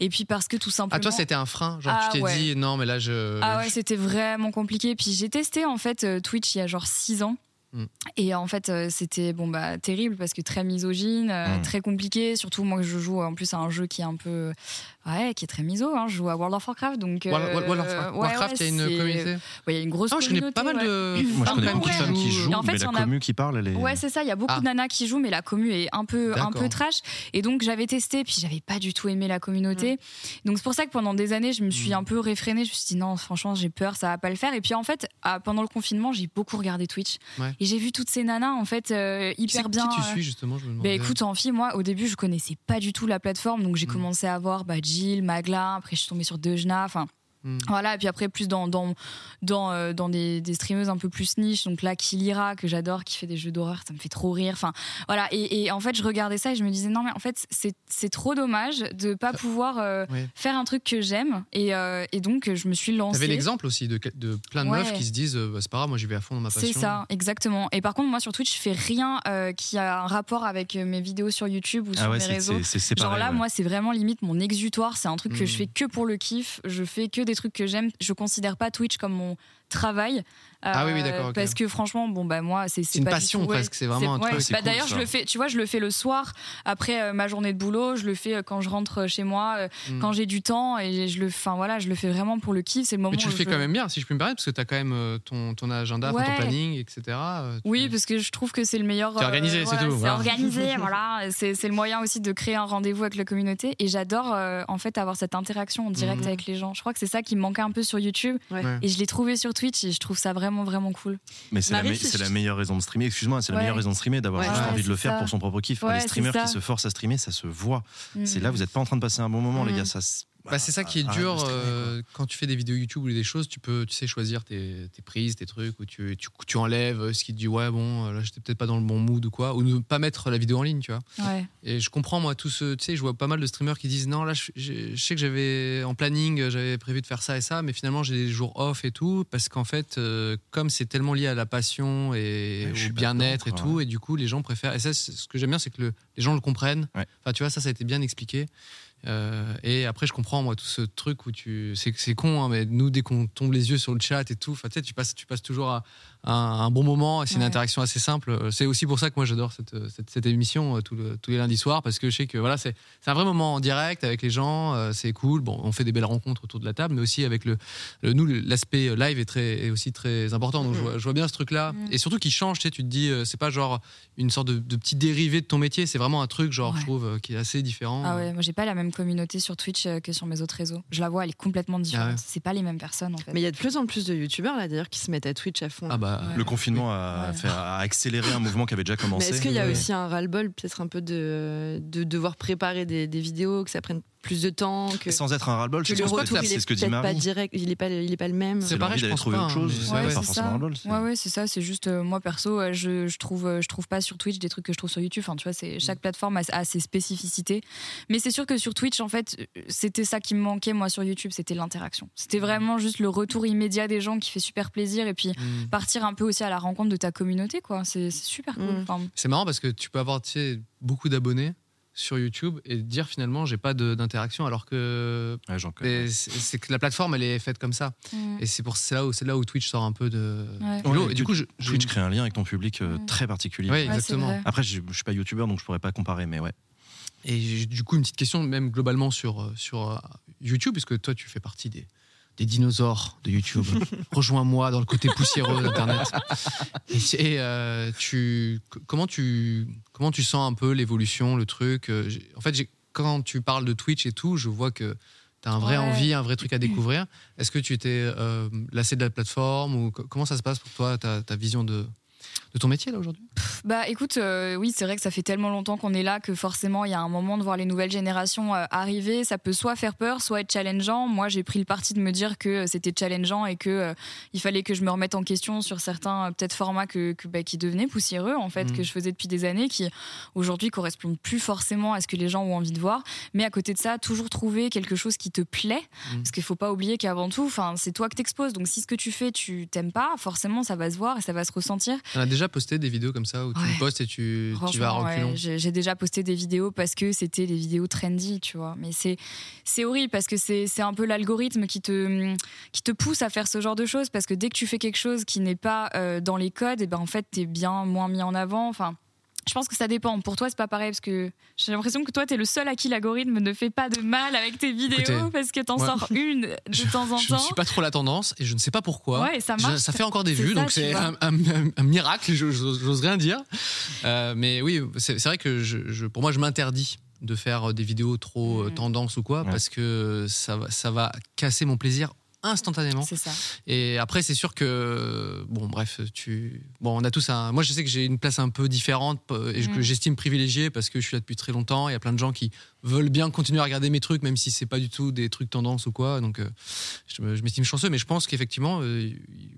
Et puis parce que tout simplement. Ah, toi, c'était un frein. Genre, Ah, tu t'es ouais. dit, non, mais là, je. Ah ouais, c'était vraiment compliqué. Puis j'ai testé en fait euh, Twitch il y a genre 6 ans. Mm. Et en fait, euh, c'était bon bah terrible parce que très misogyne, euh, Mm. très compliqué. Surtout moi, je joue en plus à un jeu qui est un peu, ouais, qui est très miso. Hein. Je joue à World of Warcraft, donc. euh, World, of Warcraft, ouais, Warcraft, ouais, il y a une communauté. ouais, il y a une grosse Non, je connais communauté. pas mal ouais. de. Moi, je connais Ah, beaucoup de femmes qui jouent, Et en fait, mais il y la a- commu qui parle, elle est. Ouais, c'est ça. Il y a beaucoup Ah. de nanas qui jouent, mais la commu est un peu, un peu trash. Et donc, j'avais testé, puis j'avais pas du tout aimé la communauté. Donc, c'est pour ça que pendant des années, je me suis Mm. un peu réfrénée. Je me suis dit, non, franchement, j'ai peur, ça va pas le faire. Et puis, en fait, à- pendant le confinement, j'ai beaucoup regardé Twitch. Ouais. Et j'ai vu toutes ces nanas, en fait, euh, hyper bien. Qui tu euh, suis, justement je me bah écoute, en fille, moi, au début, je connaissais pas du tout la plateforme, donc j'ai Mm. commencé à voir bah, Jill, Magla, après je suis tombée sur Dejna, enfin. Mm. Voilà, et puis après, plus dans, dans, dans, euh, dans des, des streameuses un peu plus niche. Donc là, Kilira, que j'adore, qui fait des jeux d'horreur, ça me fait trop rire. Enfin, voilà. Et, et en fait, je regardais ça et je me disais, non, mais en fait, c'est trop dommage de pas pouvoir euh, Ouais. faire un truc que j'aime. Et, euh, et donc, je me suis lancée. T'avais l'exemple aussi de, de plein de Ouais. meufs qui se disent, bah, c'est pas grave, moi j'y vais à fond dans ma passion. C'est ça, exactement. Et par contre, moi, sur Twitch, je fais rien qui a un rapport avec mes vidéos sur YouTube ou sur Ah ouais, mes réseaux. c'est c'est séparé. Genre là, moi, c'est vraiment limite mon exutoire. C'est un truc que Mm. je fais que pour le kiff. Je fais que des trucs que j'aime. Je considère pas Twitch comme mon travail. Ah oui, oui, Euh, d'accord. Parce que franchement, bon, bah, moi, c'est une pas passion tout- ouais, presque, c'est vraiment un ouais. truc. Bah, cool, D'ailleurs, je le fais, tu vois, je le fais le soir après euh, ma journée de boulot. Je le fais euh, quand je rentre chez moi, euh, Mm. quand j'ai du temps. Et je le, enfin, voilà, je le fais vraiment pour le kiff. C'est le moment Mais tu le fais je- quand même bien, si je puis me permettre, parce que tu as quand même euh, ton, ton agenda, ton planning, etc. euh, Oui, parce que je trouve que c'est le meilleur. C'est organisé, c'est voilà, tout, C'est voilà. organisé, voilà. C'est c'est le moyen aussi de créer un rendez-vous avec la communauté. Et j'adore euh, en fait avoir cette interaction en direct Mhm. avec les gens. Je crois que c'est ça qui me manquait un peu sur YouTube. Et je l'ai trouvé sur Twitch et je trouve ça vraiment, vraiment cool. Mais c'est la, me- c'est meilleure raison de streamer. Excuse-moi, c'est la meilleure raison de streamer, d'avoir Ouais. juste Ouais, envie de le c'est faire ça. pour son propre kiff. Ouais, les c'est streamers qui se forcent à streamer, ça se voit. C'est Mm. là, vous n'êtes pas en train de passer un bon moment, les Mm. gars. Ça, Bah, c'est ça qui est dur euh, quand tu fais des vidéos YouTube ou des choses, tu peux, tu sais, choisir tes, tes prises, tes trucs, ou tu, tu, tu enlèves euh, ce qui te dit ouais bon, euh, là j'étais peut-être pas dans le bon mood ou quoi, ou ne pas mettre la vidéo en ligne, tu vois. Ouais. Et je comprends moi tout ce, tu sais, je vois pas mal de streamers qui disent non là, je, je- je sais que j'avais en planning, j'avais prévu de faire ça et ça, mais finalement j'ai des jours off et tout parce qu'en fait, euh, comme c'est tellement lié à la passion et Ouais, au bien-être et tout, et du coup les gens préfèrent. Et ça, c'est- ce que j'aime bien, c'est que le- les gens le comprennent. Ouais. Enfin, tu vois, ça, ça a été bien expliqué. Euh, et après, je comprends moi tout ce truc où tu, c'est con, hein, mais nous dès qu'on tombe les yeux sur le chat et tout, tu sais, tu passes, tu passes toujours à, à un, bon moment. C'est une Ouais. interaction assez simple. Euh, C'est aussi pour ça que moi j'adore cette, cette, cette émission euh, le- tous les lundis soirs parce que je sais que voilà, c'est un vrai moment en direct avec les gens. euh, c'est cool. Bon, on fait des belles rencontres autour de la table, mais aussi avec le, le- nous l'aspect live est très est aussi très important. Donc je, vois, je vois bien ce truc-là Mm. et surtout qui change. Tu sais, tu te dis, euh, c'est pas genre une sorte de, de petit dérivé de ton métier. C'est vraiment un truc genre Ouais. je trouve euh, qui est assez différent. Ah ouais, moi j'ai pas la même communauté sur Twitch euh, que sur mes autres réseaux. Je la vois, elle est complètement différente. Ah ouais. C'est pas les mêmes personnes en fait. Mais il y a de plus en plus de youtubeurs là d'ailleurs qui se mettent à Twitch à fond. Ah bah. Ouais. Le confinement a, Ouais. fait, a accéléré un mouvement qui avait déjà Mais commencé. est-ce qu'il y a Ouais. aussi un ras-le-bol, peut-être un peu de, de devoir préparer des, des vidéos, que ça prenne plus de temps, que, Sans être un ras-le-bol, je pense pas que ça- c'est est ce que dit peut-être pas Marie. direct, il est pas, il est pas le même. C'est pareil, je pense trouver pas, autre hein, chose. mais- c'est Ouais, pas ouais, forcément un ras-le-bol, c'est- Ouais, ouais, c'est ça. C'est juste, euh, moi perso, euh, je, je trouve, euh, je trouve pas sur Twitch des trucs que je trouve sur YouTube. Enfin, tu vois, c'est chaque plateforme a, a ses spécificités. Mais c'est sûr que sur Twitch, en fait, c'était ça qui me manquait moi sur YouTube, c'était l'interaction. C'était vraiment juste le retour immédiat des gens qui fait super plaisir et puis Mm. partir un peu aussi à la rencontre de ta communauté, quoi. C'est c'est super cool. Mm. Enfin, C'est marrant parce que tu peux avoir tu sais, beaucoup d'abonnés sur YouTube et dire finalement j'ai pas d'interaction alors que Ouais, j'en connais. mais c'est c'est que la plateforme elle est faite comme ça mm, et c'est pour c'est là où c'est là où Twitch sort un peu de Ouais. du lot. Et du coup je, je- Twitch crée un lien avec ton public euh, Mm. très particulier. Ouais, exactement. Après, je, je suis pas youtubeur, donc je pourrais pas comparer, mais ouais. Et j'ai du coup une petite question même globalement sur euh, sur euh, YouTube puisque toi tu fais partie des des dinosaures de YouTube. Rejoins-moi dans le côté poussiéreux d'Internet. Et, et, euh, tu, comment tu, comment tu sens un peu l'évolution, le truc euh, En fait, quand tu parles de Twitch et tout, je vois que tu as un vrai Ouais. envie, un vrai truc à découvrir. Est-ce que tu étais euh, lassé de la plateforme ou co- comment ça se passe pour toi, ta, ta vision de de ton métier là aujourd'hui? Bah écoute, euh, oui, c'est vrai que ça fait tellement longtemps qu'on est là que forcément il y a un moment de voir les nouvelles générations euh, arriver. Ça peut soit faire peur, soit être challengeant. Moi, j'ai pris le parti de me dire que euh, c'était challengeant et que euh, il fallait que je me remette en question sur certains peut-être formats que, que, bah, qui devenaient poussiéreux en fait, Mhm. que je faisais depuis des années, qui aujourd'hui correspondent plus forcément à ce que les gens ont envie de voir. Mais à côté de ça, toujours trouver quelque chose qui te plaît, Mhm. parce qu'il faut pas oublier qu'avant tout, enfin, c'est toi que t'exposes. Donc si ce que tu fais, tu t'aimes pas, forcément ça va se voir et ça va se ressentir. On a déjà posté des vidéos comme ça où tu Ouais. postes et tu, tu vas à Franchement, ouais, reculons. j'ai déjà posté des vidéos parce que c'était des vidéos trendy, tu vois. Mais c'est horrible parce que c'est un peu l'algorithme qui te qui te pousse à faire ce genre de choses parce que dès que tu fais quelque chose qui n'est pas euh, dans les codes, et ben en fait t'es bien moins mis en avant. Enfin. Je pense que ça dépend. Pour toi, c'est pas pareil parce que j'ai l'impression que toi, t'es le seul à qui l'algorithme ne fait pas de mal avec tes vidéos Écoutez, parce que t'en moi, sors une de temps en Je ne temps. suis pas trop la tendance et je ne sais pas pourquoi. Ouais, ça Je- marche. ça fait encore des vues, ça, donc c'est un, un- un miracle, je- j'ose rien dire. Euh, mais oui, c'est vrai que je, je- pour moi, je m'interdis de faire des vidéos trop euh, Mhm. tendance ou quoi, Ouais. parce que ça va casser mon plaisir instantanément. C'est ça. Et après, c'est sûr que, bon, bref, tu. Bon, on a tous un. Moi, je sais que j'ai une place un peu différente euh, et que Mhm. j'estime privilégiée parce que je suis là depuis très longtemps. Il y a plein de gens qui veulent bien continuer à regarder mes trucs, même si c'est pas du tout des trucs tendance ou quoi. Donc, euh, je, me- je m'estime chanceux, mais je pense qu'effectivement, euh,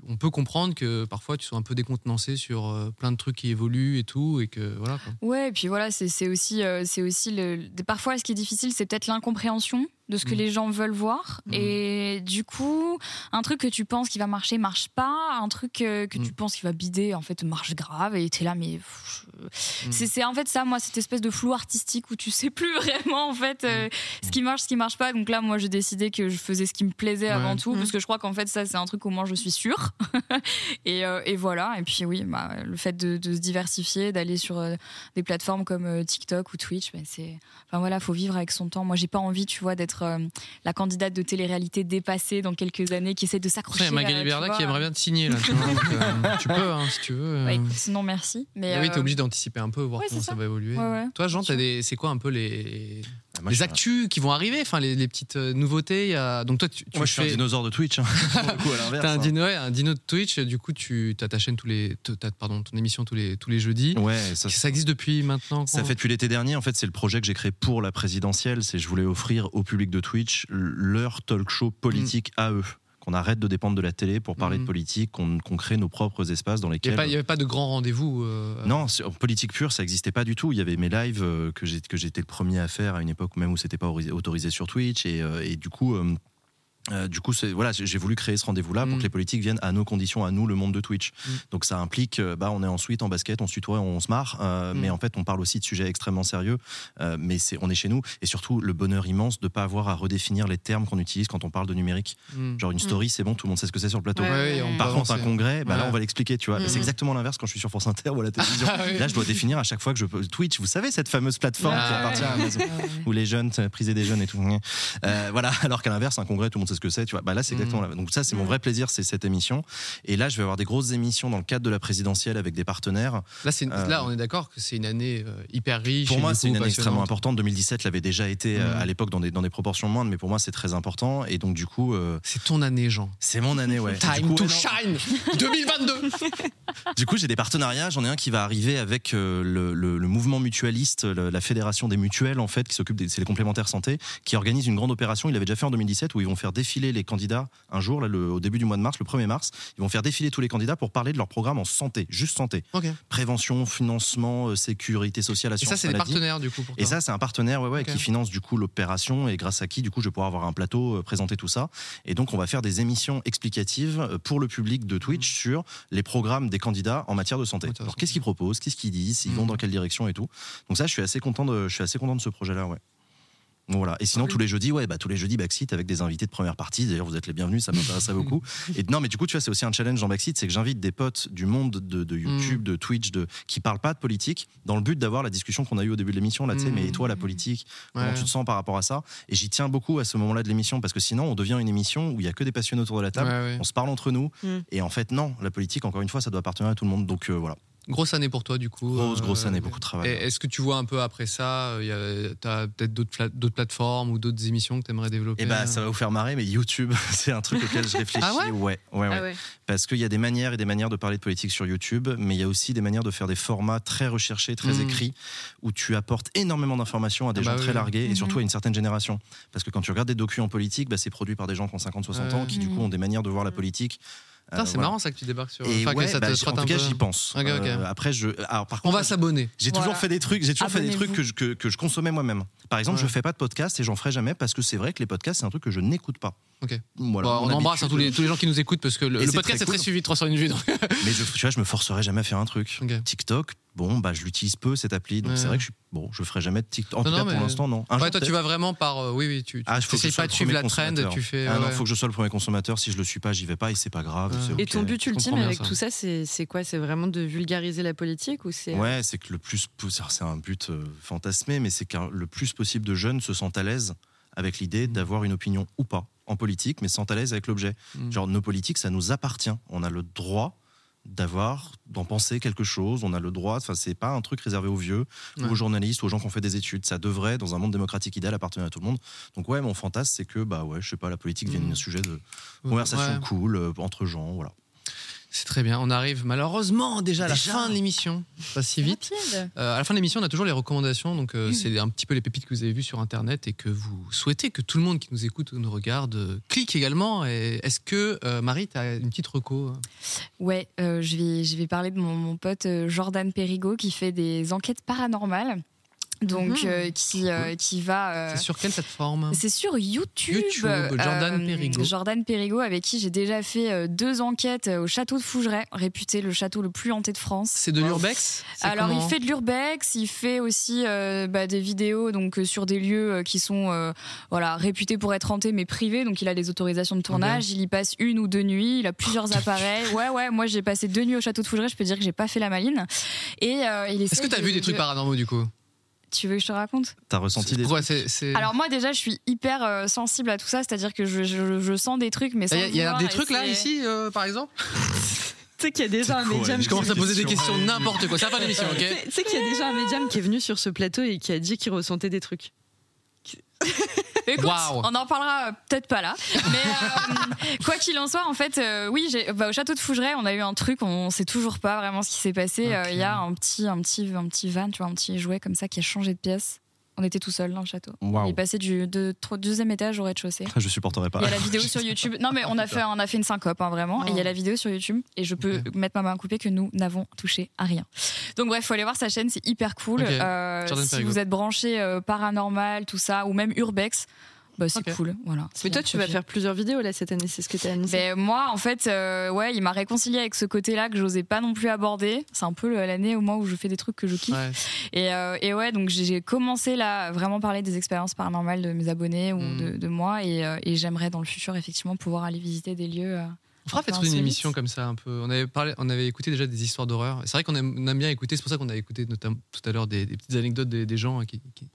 on peut comprendre que parfois tu sois un peu décontenancé sur euh, plein de trucs qui évoluent et tout, et que voilà. Quoi. Ouais, et puis voilà, c'est aussi, c'est aussi le. Parfois, ce qui est difficile, c'est peut-être l'incompréhension de ce que Mm. les gens veulent voir. Mm. Et du coup, un truc que tu penses qui va marcher marche pas, un truc que tu Mm. penses qui va bider, en fait, marche grave. Et t'es là, mais pff, Mm. c'est c'est en fait ça, moi, cette espèce de flou artistique où tu sais plus vraiment en fait euh, ce qui marche, ce qui marche pas. Donc là, moi, j'ai décidé que je faisais ce qui me plaisait avant Ouais. tout, Mm. parce que je crois qu'en fait, ça, c'est un truc au moins je suis sûre. et, euh, et voilà. Et puis oui, bah, le fait de, de se diversifier, d'aller sur euh, des plateformes comme euh, TikTok ou Twitch, ben c'est, enfin voilà, faut vivre avec son temps. Moi, j'ai pas envie, tu vois, d'être euh, la candidate de télé-réalité dépassée dans quelques années qui essaie de s'accrocher. Après, il y a Magali Berda qui aimerait bien te signer là. Tu, vois, donc, euh, tu peux, hein, si tu veux. euh. Ouais, sinon, merci. Mais Ah oui, t'es obligé d'anticiper un peu, voir ouais, comment ça. ça. va évoluer. Ouais, ouais. Toi, Jean, des, c'est quoi un peu les, Ah, moi, les un- actus qui vont arriver, enfin les, les petites euh, nouveautés. il y a- Donc toi, tu, tu Moi, je suis un fais- dinosaure de Twitch. hein, pour le coup, à l'inverse, T'as un hein. dino, ouais, un dino de Twitch, du coup tu as ta chaîne tous les, t'as, pardon, ton émission tous les tous les jeudis. Ouais, ça, Ça existe depuis maintenant. Ça fait depuis l'été dernier. En fait, c'est le projet que j'ai créé pour la présidentielle. C'est je voulais offrir au public de Twitch leur talk show politique à eux. Qu'on arrête de dépendre de la télé pour parler de politique, qu'on crée nos propres espaces dans Il lesquels. n'y avait pas de grand rendez-vous. euh, Non, en politique pure, ça n'existait pas du tout. Il y avait mes lives euh, que j'étais le premier à faire à une époque même où c'était pas autorisé, sur Twitch. Et, euh, et du coup, euh, du coup, c'est- voilà, j'ai voulu créer ce rendez-vous-là pour Mm. que les politiques viennent à nos conditions, à nous, le monde de Twitch. Mm. Donc ça implique, euh, bah, on est en suite, en basket, on se tutoie, on se marre, euh, Mm. mais en fait, on parle aussi de sujets extrêmement sérieux. euh, mais c'est, on est chez nous, et surtout le bonheur immense de pas avoir à redéfinir les termes qu'on utilise quand on parle de numérique. Genre une story, c'est bon, tout le monde sait ce que c'est sur le plateau. Ouais, Ouais, on Par contre, un congrès, bah là, on va l'expliquer, tu vois. C'est exactement l'inverse quand je suis sur France Inter ou à la télévision. Ah oui. Là, je dois définir à chaque fois que je peux. Twitch, vous savez, cette fameuse plateforme Ah qui ouais. appartient à Amazon, où les jeunes, euh, priser des jeunes et tout. Euh, voilà, alors qu'à l'inverse, un congrès, tout le monde sait ce que c'est, tu vois. Bah là, c'est exactement la Donc, ça, c'est mon vrai plaisir, c'est cette émission. Et là, je vais avoir des grosses émissions dans le cadre de la présidentielle avec des partenaires. Là, c'est, Euh, là, on est d'accord que c'est une année euh, hyper riche. Pour moi, c'est une année extrêmement importante. 2017 l'avait déjà été euh, Mhm. à l'époque dans des, dans des proportions moindres, mais pour moi, c'est très important. Et donc, du coup, euh, C'est ton année, Jean. c'est mon année, ouais. Time coup, to shine 2022 Du coup, j'ai des partenariats. J'en ai un qui va arriver avec euh, le, le- le mouvement mutualiste, le- la fédération des mutuelles, en fait, qui s'occupe des les complémentaires santé, qui organise une grande opération. Il l'avait déjà fait en 2017 où ils vont faire défiler les candidats un jour, là, le- au début du mois de mars, le 1er mars. Ils vont faire défiler tous les candidats pour parler de leur programme en santé, juste santé. Prévention, financement, euh, sécurité sociale, Et assurance ça, c'est des partenaires, du coup. Pour Et ça, c'est un partenaire ouais, ouais, qui finance du coup l'opération et grâce à qui, du coup, je vais pouvoir avoir un plateau, euh, présenter tout ça. Et donc, on va faire des émissions explicatives euh, pour le public de Twitch sur les programmes des candidats en matière de santé. Alors, qu'est-ce qu'ils proposent, qu'est-ce qu'ils disent, ils vont Mhm. dans quelle direction et tout? Donc ça, je suis assez content de, je suis assez content de ce projet-là, ouais. Voilà. Et sinon, tous les jeudis, ouais, bah, tous les jeudis, Backseat avec des invités de première partie. D'ailleurs, vous êtes les bienvenus, ça m'intéresserait beaucoup. Et non, mais du coup, tu vois, c'est aussi un challenge dans Backseat, c'est que j'invite des potes du monde de, de YouTube, de Twitch, de, qui parlent pas de politique, dans le but d'avoir la discussion qu'on a eue au début de l'émission, là, tu sais, Mm. mais et toi, la politique, comment tu te sens par rapport à ça? Et j'y tiens beaucoup à ce moment-là de l'émission, parce que sinon, on devient une émission où il y a que des passionnés autour de la table, Ouais, ouais. on se parle entre nous, Mm. et en fait, non, la politique, encore une fois, ça doit appartenir à tout le monde. Donc euh, voilà. Grosse année pour toi, du coup. Grosse, grosse Euh, année, beaucoup de travail. Est-ce que tu vois un peu après ça, tu as peut-être d'autres pla- d'autres plateformes ou d'autres émissions que tu aimerais développer Et bah, ça va vous faire marrer, mais YouTube, c'est un truc auquel je réfléchis. Ah ouais? Ouais, ouais, ouais. Ah ouais. Parce qu'il y a des manières et des manières de parler de politique sur YouTube, mais il y a aussi des manières de faire des formats très recherchés, très Mm. écrits, où tu apportes énormément d'informations à des Ah bah gens oui, très largués et Mhm. surtout à une certaine génération. Parce que quand tu regardes des docus en politique, bah, c'est produit par des gens qui ont 50, 60 ans, qui du coup ont des manières de voir la politique. Euh, c'est voilà. marrant ça que tu débarques sur. Et enfin, que ouais, ça te bah, en tout cas, j'y pense. Ok, ok. Euh, après, je. Alors, par On contre, va s'abonner. j'ai Voilà. toujours fait des trucs, j'ai toujours fait des trucs que je, que, que je consommais moi-même. Par exemple, Ouais. je fais pas de podcast et j'en ferai jamais parce que c'est vrai que les podcasts, c'est un truc que je n'écoute pas. Ok. Voilà, Bon, mon on embrasse tous, les, tous les gens qui nous écoutent parce que le, podcast très est très cool. suivi de 301 vues. donc- Mais je, tu vois, je me forcerai jamais à faire un truc. Ok. TikTok, bon, bah, je l'utilise peu cette appli, donc Ouais. c'est vrai que je suis, bon, je ferai jamais de TikTok. En Non, tout cas, pour l'instant, non. Un Ouais, jour, toi, tu vas vraiment par. euh, oui, oui, tu Ah, il faut que je pas le de suivre premier la trend, consommateur. tu fais. Ah non, ouais. faut que je sois le premier consommateur. Si je le suis pas, j'y vais pas et c'est pas grave. Ouais. Et ton but ultime avec ça. tout ça, c'est c'est quoi? C'est vraiment de vulgariser la politique ou c'est Ouais, c'est que le plus, c'est un but euh, fantasmé, mais c'est que le plus possible de jeunes se sentent à l'aise avec l'idée d'avoir une opinion ou pas en politique, mais se sentent à l'aise avec l'objet. Mm. Genre, nos politiques, ça nous appartient. On a le droit d'avoir, d'en penser quelque chose. On a le droit. Enfin, c'est pas un truc réservé aux vieux, ou aux journalistes, ou aux gens qui ont fait des études. Ça devrait, dans un monde démocratique idéal, appartenir à tout le monde. Donc ouais, mon fantasme, c'est que bah ouais, je sais pas, la politique devienne Mm. un sujet de conversation Ouais. cool euh, entre gens, voilà. C'est très bien. On arrive malheureusement déjà à la Déjà fin de l'émission. Pas si vite. Rapide. Euh, à la fin de l'émission, on a toujours les recommandations. Donc, Mmh. euh, c'est un petit peu les pépites que vous avez vues sur Internet et que vous souhaitez que tout le monde qui nous écoute ou nous regarde euh, clique également. Et Est-ce que, euh, Marie, tu as une petite reco Ouais, euh, je, vais, je vais parler de mon, mon pote euh, Jordan Perigo qui fait des enquêtes paranormales. Donc, Mhm. euh, qui, euh, qui va. euh, C'est sur quelle plateforme c'est sur YouTube. YouTube, Jordan Perigo. Jordan Perigo, avec qui j'ai déjà fait euh, deux enquêtes au château de Fougeray, réputé le château le plus hanté de France. C'est de l'urbex? Alors il fait de l'urbex, il fait aussi euh, bah, des vidéos donc euh, sur des lieux euh, qui sont euh, voilà réputés pour être hantés mais privés, donc il a des autorisations de tournage, il y passe une ou deux nuits, il a plusieurs appareils. Ouais ouais, moi j'ai passé deux nuits au château de Fougeray, je peux dire que j'ai pas fait la maline. Et euh, il Est-ce que tu as vu des trucs paranormaux du coup? Tu veux que je te raconte? T'as ressenti des c'est- Alors moi déjà je suis hyper euh, sensible à tout ça, c'est-à-dire que je, je- je sens des trucs mais sans Il y a, il y a vouloir, des trucs là c'est- ici, euh, par exemple? Tu sais qu'il y a déjà un médium. Je commence à poser des questions. n'importe quoi. Fin de l'émission, ok Tu sais qu'il y a déjà un médium qui est venu sur ce plateau et qui a dit qu'il ressentait des trucs. Écoute, Waouh. on en parlera euh, peut-être pas là. Mais euh, quoi qu'il en soit, en fait, euh, oui, bah, au château de Fougeray, on a eu un truc, on sait toujours pas vraiment ce qui s'est passé. Il y a un petit, un petit, un petit van, tu vois, un petit jouet comme ça qui a changé de pièce. On était tout seul dans le château. Waouh. Il est passé du de, deuxième étage au rez-de-chaussée. Je supporterais pas. Il y a la vidéo sur YouTube. Non, mais on a fait, on a fait une syncope, hein, vraiment. Et il y a la vidéo sur YouTube. Et je peux mettre ma main coupée que nous n'avons touché à rien. Donc, bref, faut aller voir sa chaîne. C'est hyper cool. Euh, si Perigo. vous êtes branché euh, paranormal, tout ça, ou même urbex, bah, c'est cool. Voilà. Mais toi, tu vas faire plusieurs vidéos là cette année, c'est ce que tu as annoncé. Ben, moi, en fait, euh, ouais, il m'a réconcilié avec ce côté-là que j'osais pas non plus aborder. C'est un peu l'année au moins où je fais des trucs que je kiffe. Ouais. Et, euh, et ouais, donc j'ai commencé là à vraiment parler des expériences paranormales de mes abonnés ou Mm. de, de moi. Et, euh, et j'aimerais dans le futur, effectivement, pouvoir aller visiter des lieux. euh, On fera peut-être une émission comme ça un peu. On avait parlé, on avait écouté déjà des histoires d'horreur. C'est vrai qu'on aime, bien écouter. C'est pour ça qu'on a écouté notamment tout à l'heure des, des petites anecdotes des, des gens qui, qui-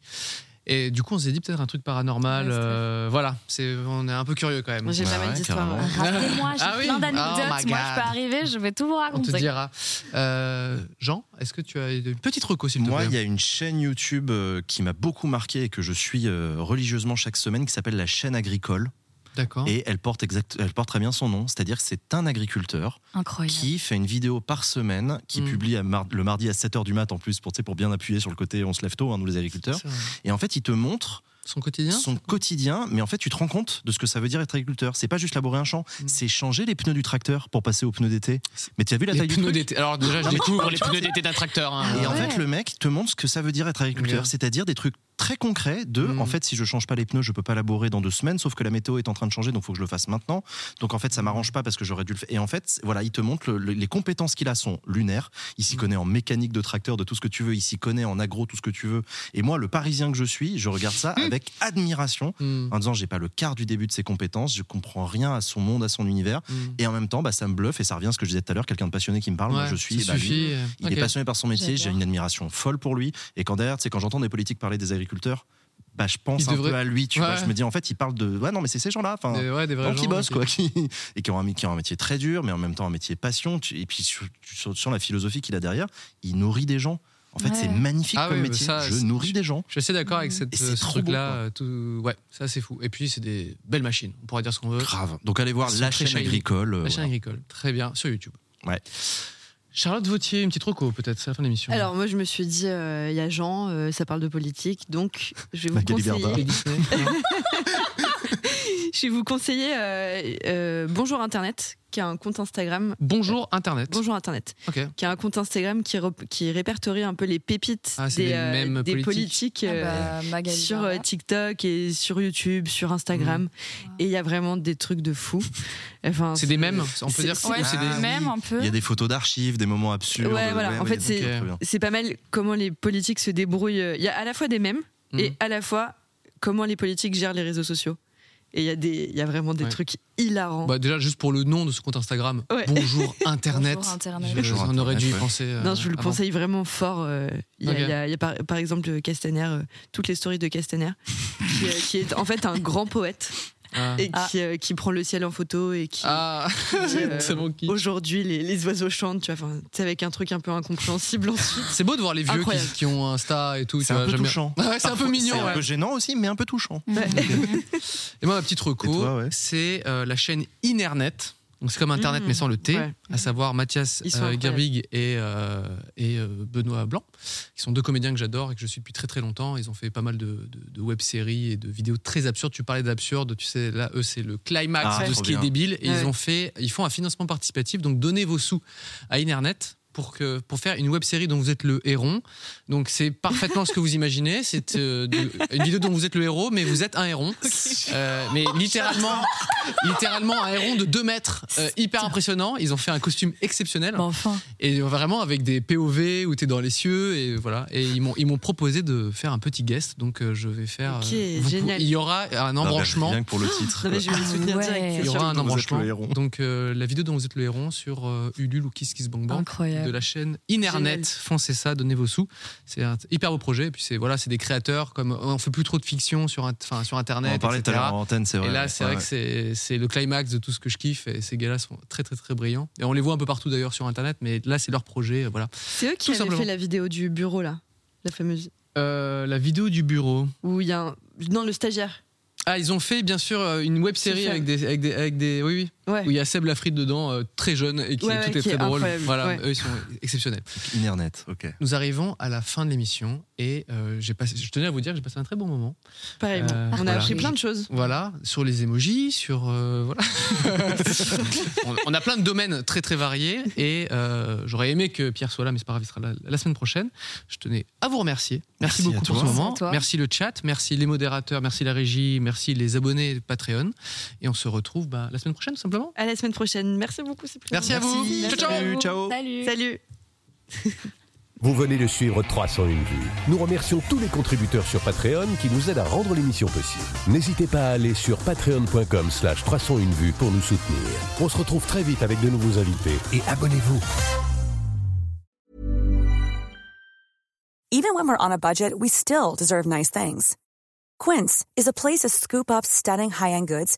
Et du coup, on s'est dit peut-être un truc paranormal. Ouais, euh, voilà, c'est, on est un peu curieux quand même. Moi, j'ai jamais ouais, carrément. ouais. Rappelez-moi, j'ai Ah oui plein Oh d'anecdotes. moi, je peux arriver, je vais tout vous On raconter. te dira. Euh, Jean, est-ce que tu as une petite reco s'il te Moi, il y a une chaîne YouTube euh, qui m'a beaucoup marqué et que je suis religieusement chaque semaine qui s'appelle la chaîne agricole. D'accord. Et elle porte, exact, elle porte très bien son nom, c'est-à-dire que c'est un agriculteur Incroyable. qui fait une vidéo par semaine, qui Mm. publie à mar- le mardi à 7h du mat en plus, pour, pour bien appuyer sur le côté on se lève tôt, hein, nous les agriculteurs. Et en fait, il te montre Son quotidien son quotidien, mais en fait, tu te rends compte de ce que ça veut dire être agriculteur. C'est pas juste labourer un champ, Mm. c'est changer les pneus du tracteur pour passer aux pneus d'été. Mais tu as vu la Les taille du pneus d'été. Alors déjà, je découvre les pneus d'été d'un tracteur. hein. Et en fait, le mec te montre ce que ça veut dire être agriculteur, c'est-à-dire des trucs très concrets de, Mm. en fait, si je change pas les pneus, je peux pas labourer dans deux semaines, sauf que la météo est en train de changer, donc faut que je le fasse maintenant. Donc en fait, ça m'arrange pas parce que j'aurais dû le faire. Et en fait, voilà, il te montre le- le- les compétences qu'il a sont lunaires. Il s'y Mm. connaît en mécanique de tracteur, de tout ce que tu veux. Il s'y connaît en agro, tout ce que tu veux. Et moi, le Parisien que je suis, je regarde ça avec admiration, Mm. en disant, j'ai pas le quart du début de ses compétences, je comprends rien à son monde, à son univers. Mm. Et en même temps, bah, ça me bluffe et ça revient à ce que je disais tout à l'heure, quelqu'un de passionné qui me parle. Moi, je suis. bah, lui, suffit. il est passionné par son métier, j'ai une admiration folle pour lui. Et quand derrière, sais, quand j'entends des politiques parler des agriculteurs, bah, je pense un peu à lui, tu vois. Je me dis, en fait, il parle de. Ouais, non, mais c'est ces gens-là. Enfin, ouais, des gens qui bossent, quoi. Qui, et qui ont, un, qui ont un métier très dur, mais en même temps un métier passion. Et puis, sur, sur- sur la philosophie qu'il a derrière, il nourrit des gens. En fait, Ouais. c'est magnifique Ah comme métier. ça, je nourris des gens. Je suis assez d'accord avec cette, Et c'est ce truc-là. euh, tout... Ouais, ça c'est fou. Et puis c'est des belles machines. On pourrait dire ce qu'on veut. Grave. Donc, allez voir sont la chaîne agricole. euh, La chaîne agricole. Très bien, sur YouTube. Ouais. Charlotte Vautier, une petite reco peut-être, c'est la fin de l'émission. Alors moi je me suis dit, euh, il y a Jean, euh, ça parle de politique, donc je vais vous conseiller. Je vais vous conseiller euh, euh, Bonjour Internet, qui a un compte Instagram. Bonjour Internet. Bonjour Internet, qui a un compte Instagram qui, qui répertorie un peu les pépites Ah, c'est des, des euh, mèmes des politiques. politiques, euh, Ah bah, sur euh, TikTok et sur YouTube, sur. Instagram. Et il y a vraiment des trucs de fou. Enfin, C'est des mèmes, on peut c'est- dire Ouais, des. même un peu. Il y a des photos d'archives, des moments absurdes. Ouais, voilà. En fait, c'est- pas mal comment les politiques se débrouillent. Il y a à la fois des mèmes Mhm. et à la fois comment les politiques gèrent les réseaux sociaux. Et il y, a des- il y a vraiment des Ouais. trucs hilarants. Bah, déjà, juste pour le nom de ce compte Instagram. Ouais. Bonjour Internet. Bonjour, Internet. Je- Bonjour, on aurait dû y penser. euh, non, je vous le avant. conseille vraiment fort. euh, Il y a, Ok. il y a- il y a par, par exemple Castaner, euh, toutes les stories de Castaner, qui, euh, qui est en fait un grand poète Ah. et qui, euh, qui prend le ciel en photo et qui. Ah, qui, euh. Aujourd'hui, les, les oiseaux chantent, tu vois, avec un truc un peu incompréhensible ensuite. C'est beau de voir les vieux qui, ont Insta et tout. tu C'est un peu touchant. Ouais, c'est un peu mignon. C'est un peu gênant aussi, mais un peu touchant. Et moi, ma petite reco, c'est euh, la chaîne Inernet. Donc c'est comme Internet Mmh, mais sans le T, ouais. à savoir Mathias euh. Gerbig et, euh, et euh, Benoît Blanc, qui sont deux comédiens que j'adore et que je suis depuis très très longtemps. Ils ont fait pas mal de, de- de web-séries et de vidéos très absurdes. Tu parlais d'absurde, tu sais, là, eux, c'est le climax Ah, de ce qui est débile. Et Ouais. ils ont fait, ils font un financement participatif, donc donnez vos sous à Inernet. Pour, que, pour faire une web série dont vous êtes le héron. Donc c'est parfaitement ce que vous imaginez. C'est euh, une vidéo dont vous êtes le héros, mais vous êtes un héron. Euh, mais littéralement, littéralement un héron de 2 mètres, euh, hyper impressionnant. Ils ont fait un costume exceptionnel. Enfin. Et vraiment avec des POV où tu es dans les cieux. Et voilà. Et ils m'ont, ils m'ont proposé de faire un petit guest. Donc euh, je vais faire. Ok, euh, vous- génial. Il y aura un Ah bah, embranchement. Rien que pour le titre. Je vais les soutenir ouais. direct. c'est il y sûr. aura un Dont vous êtes embranchement. le héron. Donc euh, la vidéo dont vous êtes le héron sur euh, Ulule ou Kiss Kiss Bang Bang Incroyable. de la chaîne Inernet. Génial. Foncez ça, donnez vos sous. C'est un hyper beau projet. Et puis c'est voilà, c'est des créateurs comme on fait plus trop de fiction sur, enfin, sur On internet. en parlait tout à etc. l'heure en antenne, c'est vrai. Et là, c'est Ouais, vrai que c'est c'est le climax de tout ce que je kiffe. Et ces gars-là sont très, très, très brillants. Et on les voit un peu partout d'ailleurs sur Internet. Mais là, c'est leur projet. euh, Voilà. C'est eux qui Tout avaient simplement. fait la vidéo du bureau, là. La fameuse. Euh, la vidéo du bureau. Où il y a un. Non, le stagiaire. Ah, ils ont fait bien sûr euh, une web série avec des, avec des, avec des, oui, oui, Ouais. où il y a Seb Lafrite dedans, euh, très jeune et qui Ouais, tout ouais, est qui très est drôle. incroyable, Voilà, ouais. eux ils sont exceptionnels. Internet, ok. Nous arrivons à la fin de l'émission et euh, j'ai passé, je tenais à vous dire que j'ai passé un très bon moment. Pareillement. Euh, on a voilà. appris plein de choses. Voilà, sur les emojis, sur euh, voilà. on, on a plein de domaines très très variés et euh, j'aurais aimé que Pierre soit là, mais c'est pas grave, il sera là la semaine prochaine. Je tenais à vous remercier. Merci, Merci à beaucoup pour toi. ce moment. Merci à toi. Merci le chat, merci les modérateurs, merci la régie, merci les abonnés Patreon et on se retrouve bah, la semaine prochaine tout simplement. À la semaine prochaine. Merci beaucoup, Cyprien. Merci à vous. Merci. Ciao, ciao. Salut, ciao. Salut. Salut. Vous venez de suivre 301 vues. Nous remercions tous les contributeurs sur Patreon qui nous aident à rendre l'émission possible. N'hésitez pas à aller sur patreon.com slash 301 vues pour nous soutenir. On se retrouve très vite avec de nouveaux invités et abonnez-vous. Even when we're on a budget, we still deserve nice things. Quince is a place to scoop up stunning high-end goods